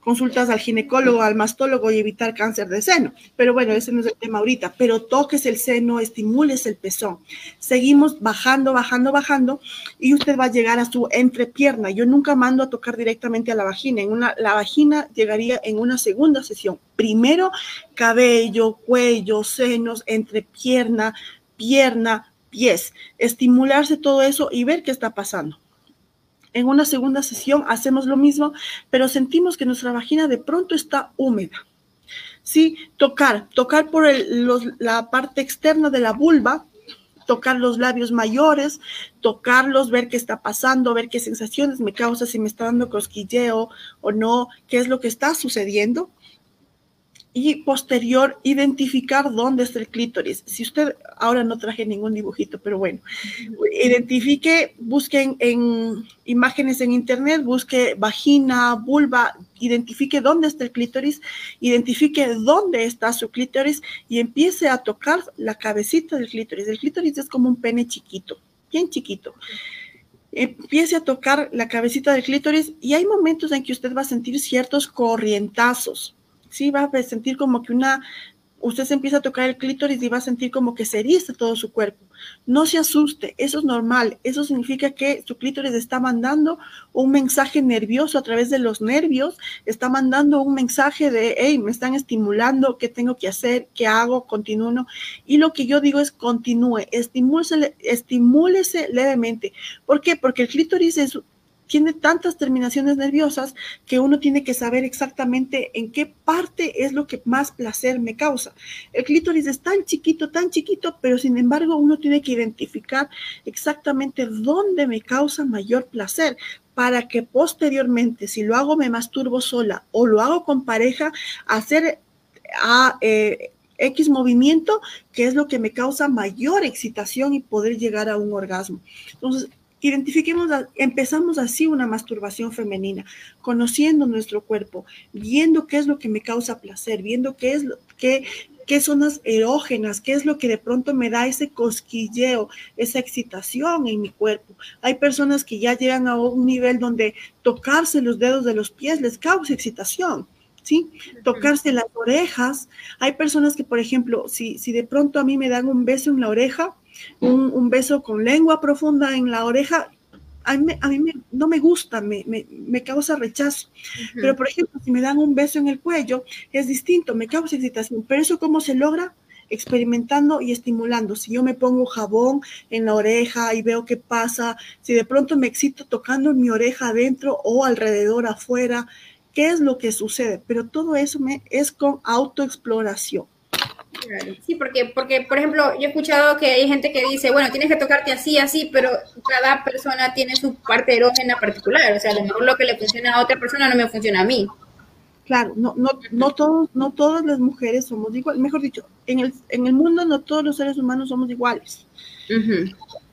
consultas al ginecólogo, al mastólogo y evitar cáncer de seno. Pero bueno, ese no es el tema ahorita. Pero toques el seno, estimules el pezón. Seguimos bajando, bajando, bajando y usted va a llegar a su entrepierna. Yo nunca mando a tocar directamente a la vagina. En una, la vagina llegaría en una segunda sesión. Primero, cabello, cuello, senos, entrepierna, pierna, pies. Estimularse todo eso y ver qué está pasando. En una segunda sesión hacemos lo mismo, pero sentimos que nuestra vagina de pronto está húmeda. Sí, tocar, tocar por la parte externa de la vulva, tocar los labios mayores, tocarlos, ver qué está pasando, ver qué sensaciones me causa, si me está dando cosquilleo o no, qué es lo que está sucediendo y posterior identificar dónde está el clítoris. Si usted, ahora no traje ningún dibujito, pero bueno, identifique, busquen en imágenes en internet, busque vagina, vulva, identifique dónde está el clítoris, identifique dónde está su clítoris y empiece a tocar la cabecita del clítoris. El clítoris es como un pene chiquito, bien chiquito empiece a tocar la cabecita del clítoris y hay momentos en que usted va a sentir ciertos corrientazos sí va a sentir como que una, usted se empieza a tocar el clítoris y va a sentir como que se eriza todo su cuerpo. No se asuste, eso es normal. Eso significa que su clítoris está mandando un mensaje nervioso a través de los nervios, está mandando un mensaje de, hey, me están estimulando, ¿qué tengo que hacer? ¿Qué hago? Continúo. Y lo que yo digo es continúe, estimúlese, estimúlese levemente. ¿Por qué? Porque el clítoris es tiene tantas terminaciones nerviosas que uno tiene que saber exactamente en qué parte es lo que más placer me causa. El clítoris es tan chiquito, tan chiquito, pero sin embargo uno tiene que identificar exactamente dónde me causa mayor placer para que posteriormente, si lo hago me masturbo sola o lo hago con pareja, hacer a, eh, X movimiento, que es lo que me causa mayor excitación y poder llegar a un orgasmo. Entonces, Identifiquemos, empezamos así una masturbación femenina, conociendo nuestro cuerpo, viendo qué es lo que me causa placer, viendo qué es lo que qué zonas erógenas, qué es lo que de pronto me da ese cosquilleo, esa excitación en mi cuerpo. Hay personas que ya llegan a un nivel donde tocarse los dedos de los pies les causa excitación. ¿Sí? Tocarse las orejas. Hay personas que, por ejemplo, si, si de pronto a mí me dan un beso en la oreja, un, beso con lengua profunda en la oreja, a mí, no me gusta, me, causa rechazo. Pero, por ejemplo, si me dan un beso en el cuello, es distinto, me causa excitación. Pero eso, ¿cómo se logra? experimentando y estimulando. Si yo me pongo jabón en la oreja y veo qué pasa, si de pronto me excito tocando mi oreja adentro o alrededor afuera, ¿qué es lo que sucede? Pero todo eso me, es con autoexploración. Sí, porque, porque, por ejemplo, yo he escuchado que hay gente que dice, bueno, tienes que tocarte así, así, pero cada persona tiene su parte erógena particular. O sea, a lo mejor lo que le funciona a otra persona no me funciona a mí. Claro, no, no, no, todos, no todas las mujeres somos iguales. Mejor dicho, en el, en el mundo no todos los seres humanos somos iguales.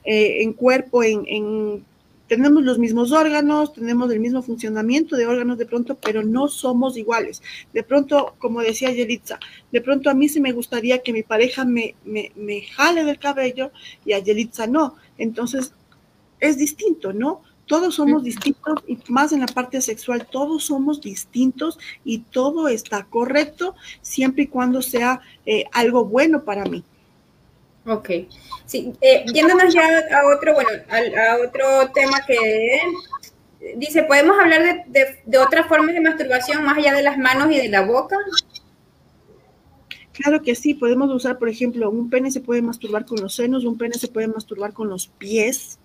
Eh, en cuerpo, en, en tenemos los mismos órganos, tenemos el mismo funcionamiento de órganos de pronto, pero no somos iguales. De pronto, como decía Yelitza, de pronto a mí sí me gustaría que mi pareja me, me, me jale del cabello y a Yelitza no. Entonces, es distinto, ¿no? Todos somos distintos y más en la parte sexual, todos somos distintos y todo está correcto siempre y cuando sea eh, algo bueno para mí. Ok. Sí, eh, yéndonos ya a otro, bueno, a, otro tema que dice, ¿podemos hablar de, de, otras formas de masturbación más allá de las manos y de la boca? Claro que sí, podemos usar, por ejemplo, un pene se puede masturbar con los senos, un pene se puede masturbar con los pies.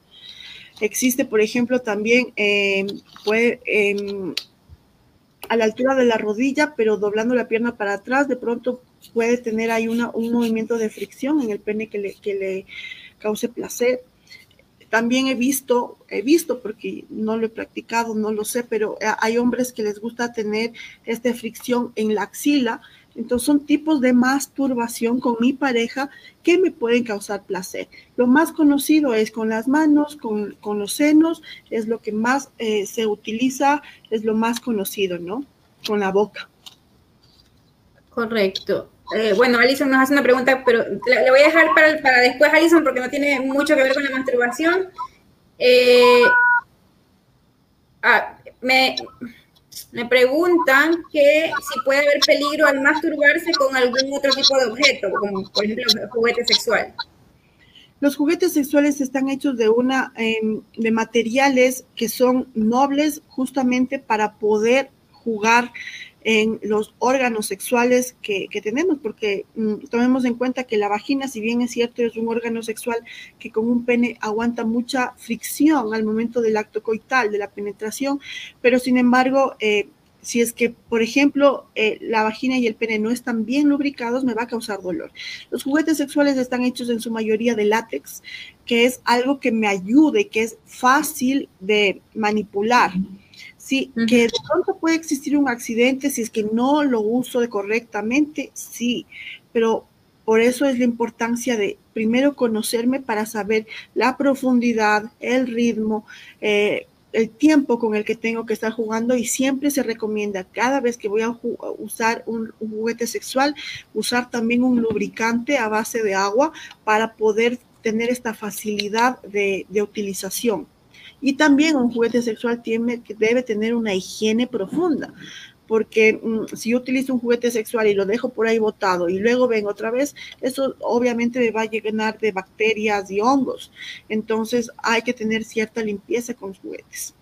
Existe, por ejemplo, también eh, puede, em, a la altura de la rodilla, pero doblando la pierna para atrás, de pronto puede tener ahí una, un movimiento de fricción en el pene que le, que le cause placer. También he visto, he visto porque no lo he practicado, no lo sé, pero hay hombres que les gusta tener esta fricción en la axila. Entonces son tipos de masturbación con mi pareja que me pueden causar placer. Lo más conocido es con las manos, con, con los senos, es lo que más eh, se utiliza, es lo más conocido, ¿no? Con la boca. Correcto. Eh, bueno, Alison nos hace una pregunta, pero le, voy a dejar para, para, después, Alison, porque no tiene mucho que ver con la masturbación. Eh, ah, me, me preguntan que si puede haber peligro al masturbarse con algún otro tipo de objeto, como por ejemplo juguete sexual. Los juguetes sexuales están hechos de una em, de materiales que son nobles justamente para poder jugar en los órganos sexuales que, tenemos, porque mm, tomemos en cuenta que la vagina, si bien es cierto, es un órgano sexual que con un pene aguanta mucha fricción al momento del acto coital, de la penetración, pero sin embargo, eh, si es que, por ejemplo, eh, la vagina y el pene no están bien lubricados, me va a causar dolor. Los juguetes sexuales están hechos en su mayoría de látex, que es algo que me ayude, que es fácil de manipular. Sí, que de pronto puede existir un accidente si es que no lo uso correctamente, sí, pero por eso es la importancia de primero conocerme para saber la profundidad, el ritmo, eh, el tiempo con el que tengo que estar jugando y siempre se recomienda cada vez que voy a usar un, juguete sexual, usar también un lubricante a base de agua para poder tener esta facilidad de utilización. Y también un juguete sexual tiene, que debe tener una higiene profunda, porque mm, si yo utilizo un juguete sexual y lo dejo por ahí botado y luego vengo otra vez, eso obviamente me va a llenar de bacterias y hongos. Entonces hay que tener cierta limpieza con los juguetes.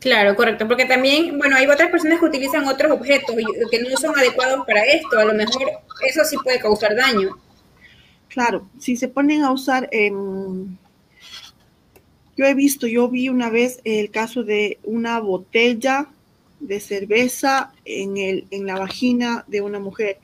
Claro, correcto, porque también, bueno, hay otras personas que utilizan otros objetos que no son adecuados para esto, a lo mejor eso sí puede causar daño. Claro, si se ponen a usar... Yo he visto, yo vi una vez el caso de una botella de cerveza en, el, en la vagina de una mujer.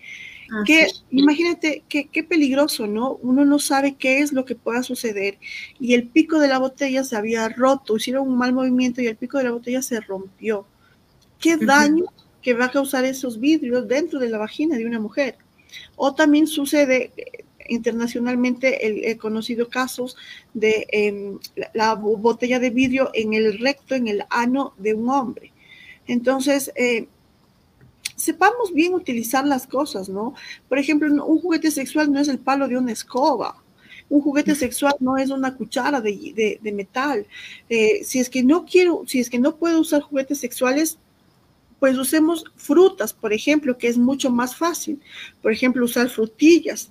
Ah, que imagínate qué peligroso, ¿no? Uno no sabe qué es lo que pueda suceder. Y el pico de la botella se había roto, hicieron un mal movimiento y el pico de la botella se rompió. ¿Qué daño que va a causar esos vidrios dentro de la vagina de una mujer? O también sucede, internacionalmente he conocido casos de em, la, botella de vidrio en el recto, en el ano de un hombre. Entonces, eh, sepamos bien utilizar las cosas, ¿no? Por ejemplo, un juguete sexual no es el palo de una escoba. Un juguete sexual no es una cuchara de, metal. Eh, si es que no quiero, si es que no puedo usar juguetes sexuales, pues usemos frutas, por ejemplo, que es mucho más fácil. Por ejemplo, usar frutillas,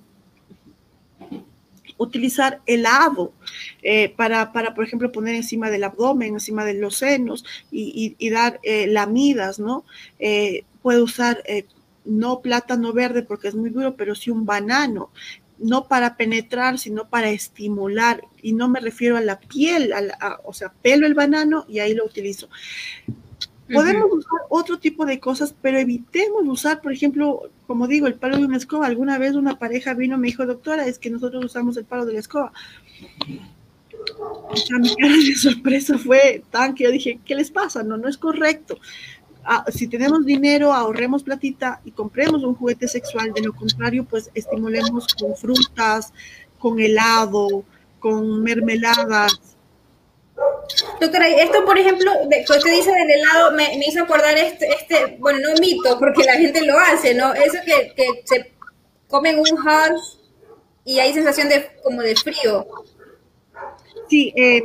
utilizar helado eh, para, para, por ejemplo, poner encima del abdomen, encima de los senos y, dar eh, lamidas, ¿no? Eh, puede usar no plátano verde porque es muy duro, pero sí un banano, no para penetrar, sino para estimular. Y no me refiero a la piel, o sea, pelo el banano y ahí lo utilizo. Podemos usar otro tipo de cosas, pero evitemos usar, por ejemplo, como digo, el palo de una escoba. Alguna vez una pareja vino y me dijo, doctora, es que nosotros usamos el palo de la escoba. O mi cara sorpresa fue tan que yo dije, ¿qué les pasa? No, no es correcto. Ah, si tenemos dinero, ahorremos platita y compremos un juguete sexual. De lo contrario, pues estimulemos con frutas, con helado, con mermeladas, Doctora, esto, por ejemplo, que usted dice del helado, me, hizo acordar este, este, bueno, no mito, porque la gente lo hace, ¿no? Eso que, que se comen un hot y hay sensación de como de frío. Sí, eh,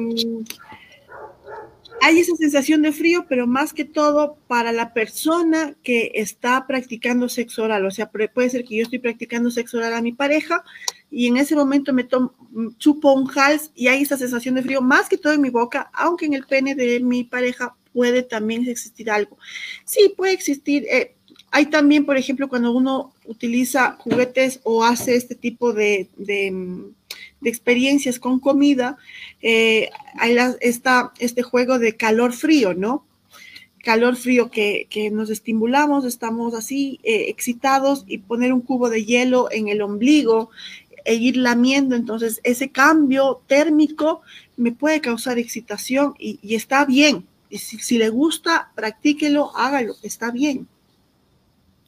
hay esa sensación de frío, pero más que todo para la persona que está practicando sexo oral. O sea, puede ser que yo estoy practicando sexo oral a mi pareja y en ese momento me chupo un hals y hay esa sensación de frío más que todo en mi boca, aunque en el pene de mi pareja puede también existir algo. Sí, puede existir. Eh, hay también, por ejemplo, cuando uno utiliza juguetes o hace este tipo de, de, experiencias con comida, eh, hay este juego de calor-frío, ¿no? Calor-frío que, nos estimulamos, estamos así eh, excitados y poner un cubo de hielo en el ombligo e ir lamiendo, entonces ese cambio térmico me puede causar excitación y, está bien. Y si, si le gusta, practíquelo, hágalo, está bien.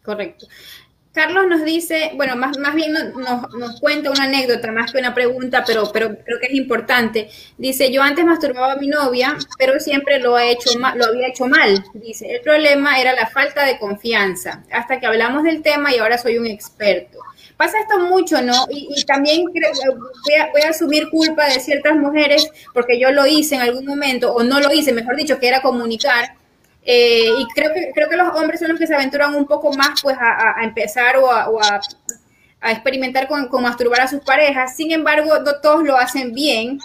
Correcto. Carlos nos dice, bueno, más, más bien nos, cuenta una anécdota más que una pregunta, pero, pero creo que es importante. Dice, yo antes masturbaba a mi novia, pero siempre lo, ha hecho lo había hecho mal. Dice, el problema era la falta de confianza, hasta que hablamos del tema y ahora soy un experto. Pasa esto mucho, ¿no? Y, también a, voy a asumir culpa de ciertas mujeres porque yo lo hice en algún momento, o no lo hice, mejor dicho, que era comunicar eh, y creo que, creo que los hombres son los que se aventuran un poco más pues a, empezar o, a, experimentar con, masturbar a sus parejas. Sin embargo, no todos lo hacen bien.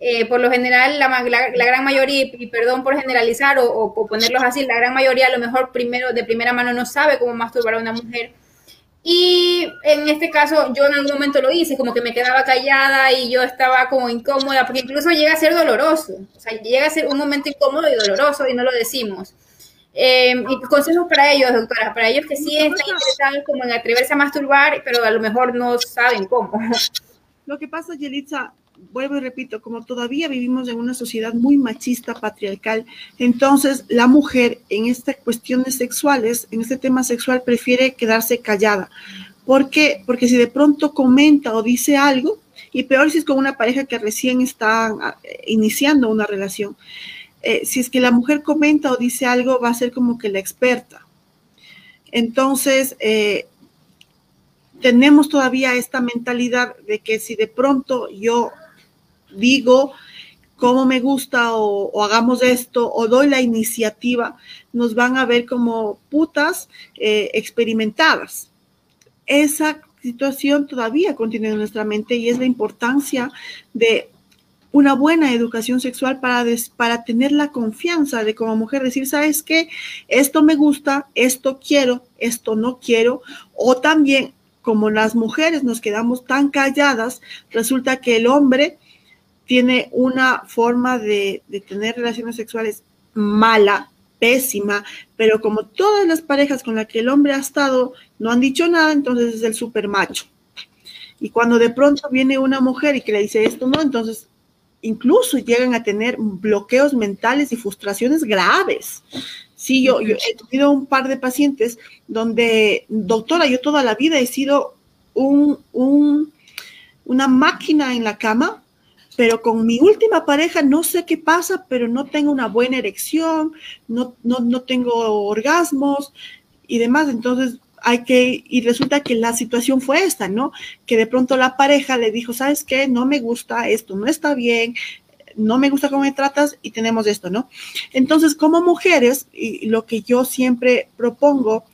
Eh, por lo general, la, gran mayoría, y perdón por generalizar o, o, ponerlos así, la gran mayoría a lo mejor primero de primera mano no sabe cómo masturbar a una mujer. Y en este caso yo en algún momento lo hice, como que me quedaba callada y yo estaba como incómoda, porque incluso llega a ser doloroso, o sea, llega a ser un momento incómodo y doloroso y no lo decimos. Eh, y consejos para ellos, doctora, para ellos que sí están interesados como en atreverse a masturbar, pero a lo mejor no saben cómo. Lo que pasa, Yelitza, vuelvo y repito, como todavía vivimos en una sociedad muy machista, patriarcal, entonces la mujer en estas cuestiones sexuales, en este tema sexual, prefiere quedarse callada. ¿Por qué? Porque si de pronto comenta o dice algo, y peor si es con una pareja que recién está ah, iniciando una relación, eh, si es que la mujer comenta o dice algo, va a ser como que la experta. Entonces, eh, tenemos todavía esta mentalidad de que si de pronto yo digo cómo me gusta o, hagamos esto o doy la iniciativa, nos van a ver como putas eh, experimentadas. Esa situación todavía continúa en nuestra mente y es la importancia de una buena educación sexual para, para tener la confianza de como mujer decir, ¿sabes qué? Esto me gusta, esto quiero, esto no quiero. O también, como las mujeres nos quedamos tan calladas, resulta que el hombre tiene una forma de, tener relaciones sexuales mala, pésima, pero como todas las parejas con las que el hombre ha estado no han dicho nada, entonces es el super macho. Y cuando de pronto viene una mujer y que le dice esto, no, entonces incluso llegan a tener bloqueos mentales y frustraciones graves. Sí, yo, he tenido un par de pacientes donde, doctora, yo toda la vida he sido un, un, una máquina en la cama, pero con mi última pareja no sé qué pasa, pero no tengo una buena erección, no, no, no tengo orgasmos y demás. Entonces hay que, y resulta que la situación fue esta, ¿no? Que de pronto la pareja le dijo, ¿sabes qué? No me gusta, esto no está bien, no me gusta cómo me tratas y tenemos esto, ¿no? Entonces, como mujeres, y lo que yo siempre propongo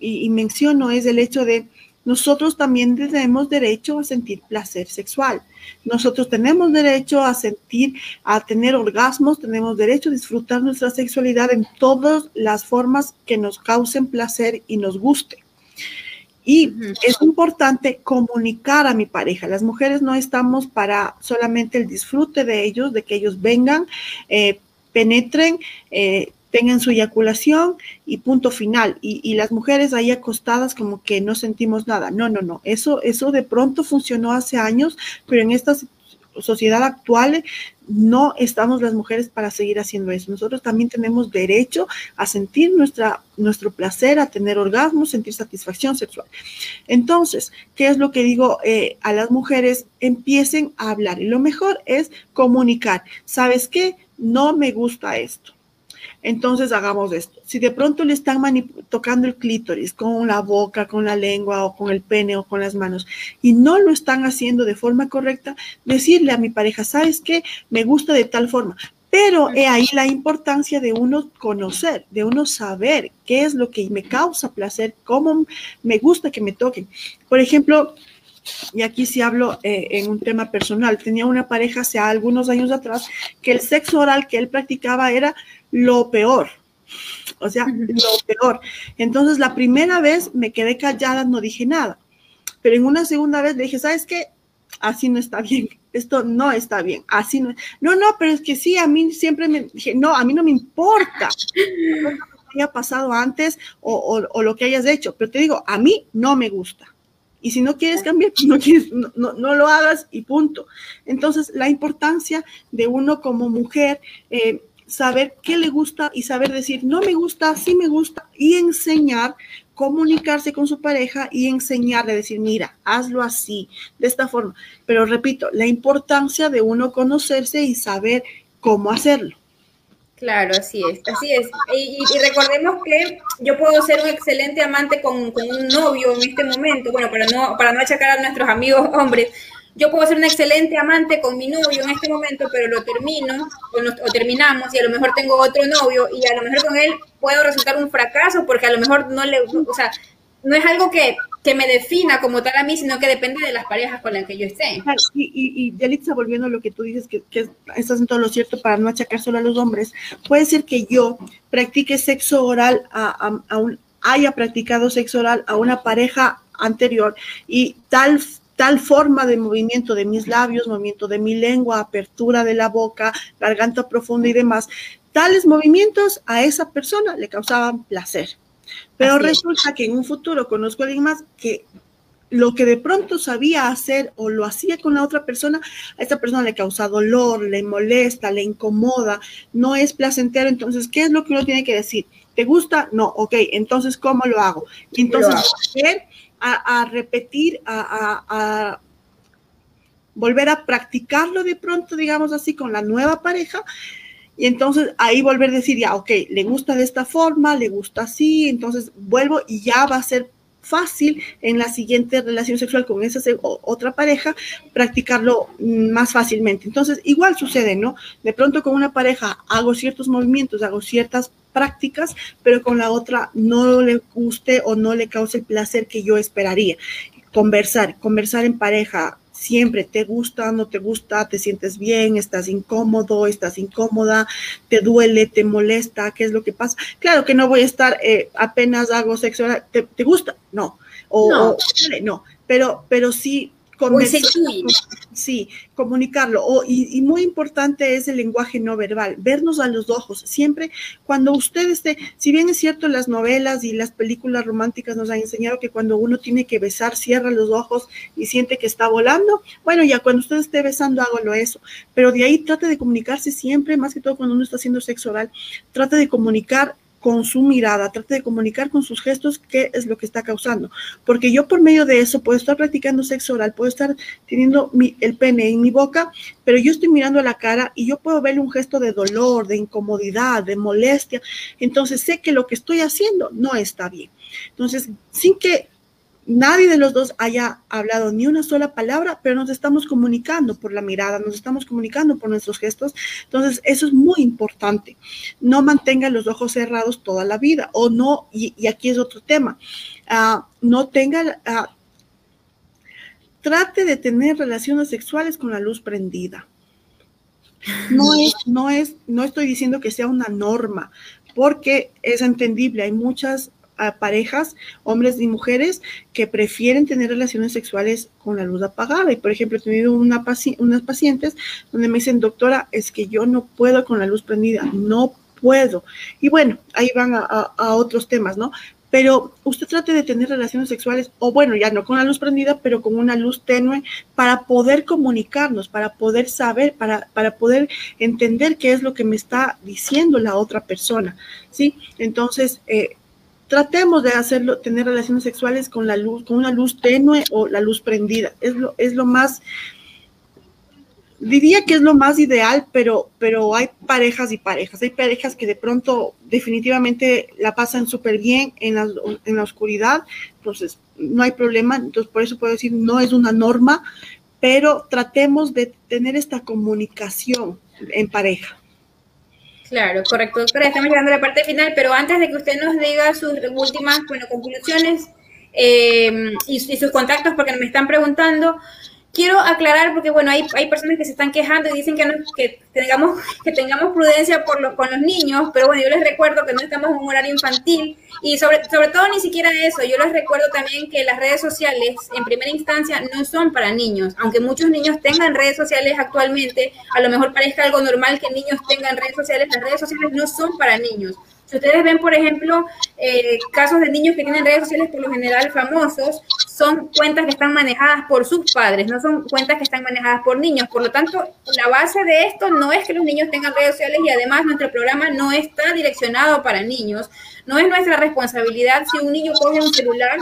y menciono es el hecho de nosotros también tenemos derecho a sentir placer sexual. Nosotros tenemos derecho a sentir, a tener orgasmos, tenemos derecho a disfrutar nuestra sexualidad en todas las formas que nos causen placer y nos guste. Y es importante comunicar a mi pareja. Las mujeres no estamos para solamente el disfrute de ellos, de que ellos vengan, eh, penetren, eh, tengan su eyaculación y punto final. Y, las mujeres ahí acostadas como que no sentimos nada. No, no, no. Eso, eso de pronto funcionó hace años, pero en esta sociedad actual no estamos las mujeres para seguir haciendo eso. Nosotros también tenemos derecho a sentir nuestra, nuestro placer, a tener orgasmos, sentir satisfacción sexual. Entonces, ¿qué es lo que digo eh, a las mujeres? Empiecen a hablar y lo mejor es comunicar. ¿Sabes qué? No me gusta esto entonces hagamos esto. Si de pronto le están tocando el clítoris con la boca, con la lengua o con el pene o con las manos y no lo están haciendo de forma correcta, decirle a mi pareja, ¿sabes qué? Me gusta de tal forma. Pero he ahí la importancia de uno conocer, de uno saber qué es lo que me causa placer, cómo me gusta que me toquen. Por ejemplo, y aquí sí hablo eh, en un tema personal, tenía una pareja hace algunos años atrás que el sexo oral que él practicaba era lo peor. O sea, lo peor. Entonces, la primera vez me quedé callada, no dije nada. Pero en una segunda vez le dije, ¿sabes qué? Así no está bien. Esto no está bien. Así no. No, no, pero es que sí, a mí siempre me dije, no, a mí no me importa lo que haya pasado antes o, o lo que hayas hecho. Pero te digo, a mí no me gusta. Y si no quieres cambiar, pues no, quieres, no, no, lo hagas y punto. Entonces, la importancia de uno como mujer eh, saber qué le gusta y saber decir, no me gusta, sí me gusta, y enseñar, comunicarse con su pareja y enseñarle, decir, mira, hazlo así, de esta forma. Pero repito, la importancia de uno conocerse y saber cómo hacerlo. Claro, así es, así es. Y, recordemos que yo puedo ser un excelente amante con, con, un novio en este momento, bueno, para no, para no achacar a nuestros amigos hombres, yo puedo ser un excelente amante con mi novio en este momento, pero lo termino o, terminamos y a lo mejor tengo otro novio y a lo mejor con él puedo resultar un fracaso porque a lo mejor no le, o sea, no es algo que, que me defina como tal a mí, sino que depende de las parejas con las que yo esté. Y, y, y Yalitza, volviendo a lo que tú dices, que, que estás en todo lo cierto para no achacar solo a los hombres, puede ser que yo practique sexo oral a, a, a un, haya practicado sexo oral a una pareja anterior y tal tal forma de movimiento de mis labios, movimiento de mi lengua, apertura de la boca, garganta profunda y demás, tales movimientos a esa persona le causaban placer. Pero resulta que en un futuro conozco a alguien más que lo que de pronto sabía hacer o lo hacía con la otra persona, a esta persona le causa dolor, le molesta, le incomoda, no es placentero. Entonces, ¿qué es lo que uno tiene que decir? ¿Te gusta? No, ok, entonces, ¿cómo lo hago? Entonces, a, repetir, a, volver a practicarlo de pronto, digamos así, con la nueva pareja. Y entonces ahí volver a decir, ya, ok, le gusta de esta forma, le gusta así, entonces vuelvo y ya va a ser fácil en la siguiente relación sexual con esa otra pareja practicarlo más fácilmente. Entonces, igual sucede, ¿no? De pronto con una pareja hago ciertos movimientos, hago ciertas prácticas, pero con la otra no le guste o no le cause el placer que yo esperaría. Conversar, conversar en pareja, siempre te gusta, no te gusta, te sientes bien, estás incómodo, estás incómoda, te duele, te molesta, ¿qué es lo que pasa? Claro que no voy a estar eh, apenas hago sexo, ¿te, ¿te, gusta? No. O, no. no, pero, pero sí Sí, comunicarlo. y, muy importante es el lenguaje no verbal, vernos a los ojos. Siempre cuando usted esté, si bien es cierto, las novelas y las películas románticas nos han enseñado que cuando uno tiene que besar, cierra los ojos y siente que está volando, bueno, ya cuando usted esté besando, hágalo eso. Pero de ahí trate de comunicarse siempre, más que todo cuando uno está haciendo sexo oral, trate de comunicar con su mirada, trate de comunicar con sus gestos qué es lo que está causando. Porque yo por medio de eso puedo estar practicando sexo oral, puedo estar teniendo el pene en mi boca, pero yo estoy mirando a la cara y yo puedo verle un gesto de dolor, de incomodidad, de molestia. Entonces sé que lo que estoy haciendo no está bien. Entonces, sin que nadie de los dos haya hablado ni una sola palabra, pero nos estamos comunicando por la mirada, nos estamos comunicando por nuestros gestos. Entonces, eso es muy importante. No mantenga los ojos cerrados toda la vida o no, y, aquí es otro tema, uh, no tenga, uh, trate de tener relaciones sexuales con la luz prendida. No es, no es, no estoy diciendo que sea una norma, porque es entendible, hay muchas a parejas, hombres y mujeres, que prefieren tener relaciones sexuales con la luz apagada. Y por ejemplo, he tenido una unas pacientes donde me dicen, doctora, es que yo no puedo con la luz prendida, no puedo. Y bueno, ahí van a, otros temas, ¿no? Pero usted trate de tener relaciones sexuales, o bueno, ya no con la luz prendida, pero con una luz tenue, para poder comunicarnos, para poder saber, para, para poder entender qué es lo que me está diciendo la otra persona, ¿sí? Entonces, eh, tratemos de hacerlo, tener relaciones sexuales con la luz, con una luz tenue o la luz prendida. Es lo, es lo más, diría que es lo más ideal, pero, pero hay parejas y parejas. Hay parejas que de pronto definitivamente la pasan súper bien en la, en la oscuridad, entonces no hay problema. Entonces, por eso puedo decir, no es una norma, pero tratemos de tener esta comunicación en pareja. Claro, correcto, doctora. Estamos llegando a la parte final, pero antes de que usted nos diga sus últimas bueno, conclusiones eh, y, y, sus contactos, porque me están preguntando, quiero aclarar porque bueno hay, hay personas que se están quejando y dicen que, no, que tengamos que tengamos prudencia por lo, con los niños pero bueno yo les recuerdo que no estamos en un horario infantil y sobre sobre todo ni siquiera eso. Yo les recuerdo también que las redes sociales en primera instancia no son para niños. Aunque muchos niños tengan redes sociales actualmente a lo mejor parezca algo normal que niños tengan redes sociales las redes sociales no son para niños si ustedes ven, por ejemplo, eh, casos de niños que tienen redes sociales por lo general famosos, son cuentas que están manejadas por sus padres, no son cuentas que están manejadas por niños. Por lo tanto, la base de esto no es que los niños tengan redes sociales y además nuestro programa no está direccionado para niños. No es nuestra responsabilidad si un niño coge un celular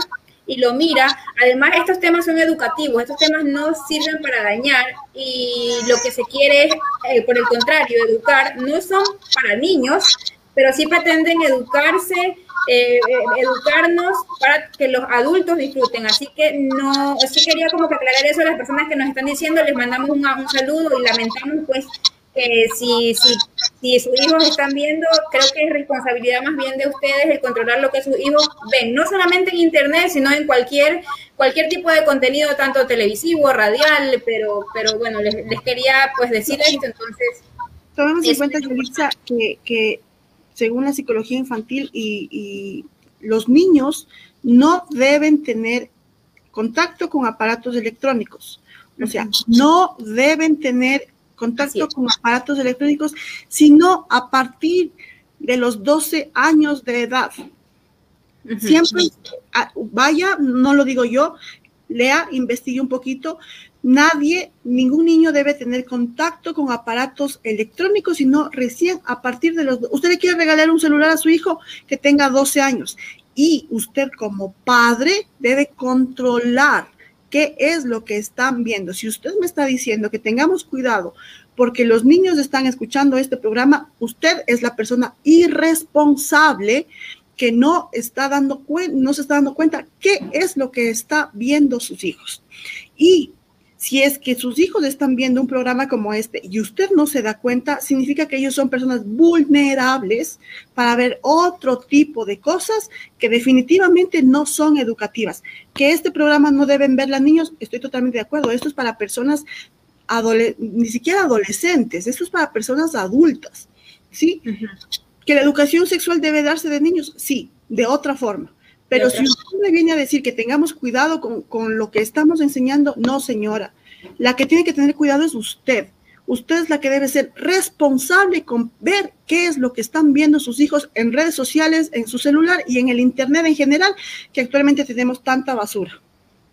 y lo mira. Además, estos temas son educativos, estos temas no sirven para dañar y lo que se quiere es, eh, por el contrario, educar. No son para niños, pero sí pretenden educarse, eh, educarnos para que los adultos disfruten. Así que no, sí quería como que aclarar eso a las personas que nos están diciendo, les mandamos un, un saludo y lamentamos pues que si, si, si sus hijos están viendo, creo que es responsabilidad más bien de ustedes el controlar lo que sus hijos ven, no solamente en internet, sino en cualquier cualquier tipo de contenido, tanto televisivo, radial, pero, pero bueno, les, quería pues decir esto, entonces... Tomemos en cuenta, que, que según la psicología infantil, y, los niños no deben tener contacto con aparatos electrónicos. O sea, no deben tener contacto con aparatos electrónicos, sino a partir de los 12 años de edad. Siempre vaya, no lo digo yo, lea, investigue un poquito, Nadie, ningún niño debe tener contacto con aparatos electrónicos, sino recién a partir de los... Usted le quiere regalar un celular a su hijo que tenga 12 años y usted como padre debe controlar qué es lo que están viendo. Si usted me está diciendo que tengamos cuidado porque los niños están escuchando este programa, usted es la persona irresponsable que no está dando no se está dando cuenta qué es lo que está viendo sus hijos. Y si es que sus hijos están viendo un programa como este y usted no se da cuenta, significa que ellos son personas vulnerables para ver otro tipo de cosas que definitivamente no son educativas. Que este programa no deben ver los niños, estoy totalmente de acuerdo. Esto es para personas ni siquiera adolescentes, esto es para personas adultas. ¿Sí? Que la educación sexual debe darse de niños, sí, de otra forma. Pero si usted me viene a decir que tengamos cuidado con, lo que estamos enseñando, no, señora. La que tiene que tener cuidado es usted. Usted es la que debe ser responsable con ver qué es lo que están viendo sus hijos en redes sociales, en su celular y en el Internet en general, que actualmente tenemos tanta basura.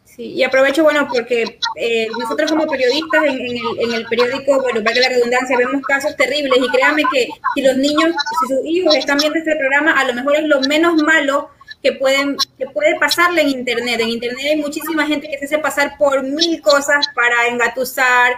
Sí, y aprovecho, bueno, porque eh, nosotros como periodistas en, el, en, el, periódico, bueno, para que la redundancia, vemos casos terribles y créame que si los niños, si sus hijos están viendo este programa, a lo mejor es lo menos malo que pueden que puede pasarle en internet. En internet hay muchísima gente que se hace pasar por mil cosas para engatusar,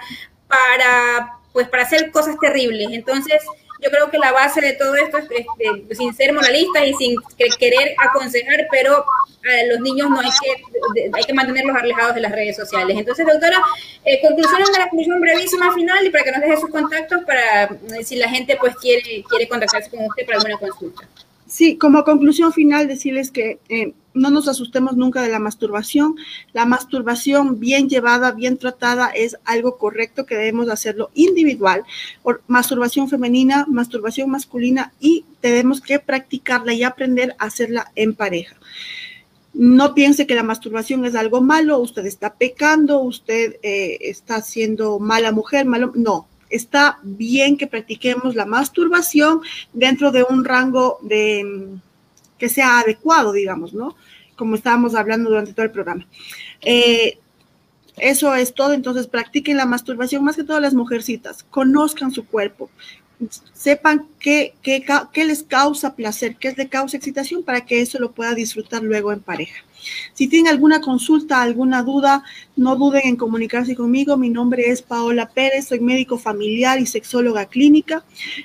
para pues para hacer cosas terribles. Entonces, yo creo que la base de todo esto es, sin ser moralista y sin querer aconsejar, pero a los niños no hay que, hay que mantenerlos alejados de las redes sociales. Entonces, doctora, eh, conclusiones de la conclusión brevísima final y para que nos deje sus contactos para eh, si la gente pues quiere, quiere contactarse con usted para alguna consulta. Sí, como conclusión final, decirles que eh, no nos asustemos nunca de la masturbación. La masturbación bien llevada, bien tratada, es algo correcto que debemos hacerlo individual. masturbación femenina, masturbación masculina y tenemos que practicarla y aprender a hacerla en pareja. No piense que la masturbación es algo malo, usted está pecando, usted eh, está siendo mala mujer, malo. No, está bien que practiquemos la masturbación dentro de un rango de que sea adecuado, digamos, ¿no? Como estábamos hablando durante todo el programa. Eh, eso es todo, entonces practiquen la masturbación, más que todas las mujercitas, conozcan su cuerpo, sepan qué, qué, qué les causa placer, qué les causa excitación para que eso lo pueda disfrutar luego en pareja. Si tienen alguna consulta, alguna duda, no duden en comunicarse conmigo. Mi nombre es Paola Pérez, soy médico familiar y sexóloga clínica.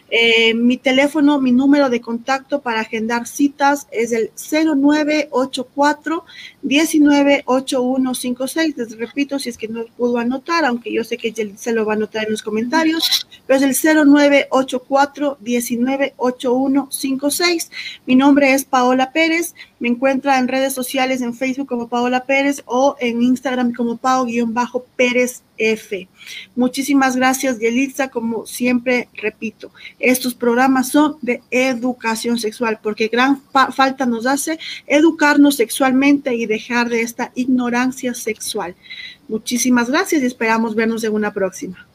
Eh, mi teléfono, mi número de contacto para agendar citas es el 0984 198156. Les repito, si es que no pudo anotar, aunque yo sé que se lo va a anotar en los comentarios, pero es el 0984 198156. Mi nombre es Paola Pérez. Me encuentra en redes sociales en Facebook como Paola Pérez o en Instagram como Pao-Pérez F. Muchísimas gracias, Yelitza. Como siempre repito, estos programas son de educación sexual porque gran falta nos hace educarnos sexualmente y dejar de esta ignorancia sexual. Muchísimas gracias y esperamos vernos en una próxima.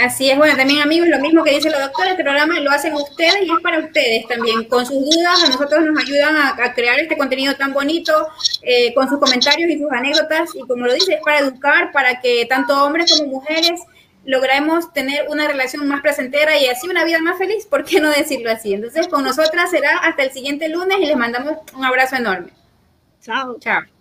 Así es, bueno, también amigos, lo mismo que dice la doctora, el programa lo hacen ustedes y es para ustedes también. Con sus dudas, a nosotros nos ayudan a, crear este contenido tan bonito, eh, con sus comentarios y sus anécdotas. Y como lo dice, es para educar, para que tanto hombres como mujeres logremos tener una relación más placentera y así una vida más feliz, ¿por qué no decirlo así? Entonces, con nosotras será hasta el siguiente lunes y les mandamos un abrazo enorme. Chao. Chao.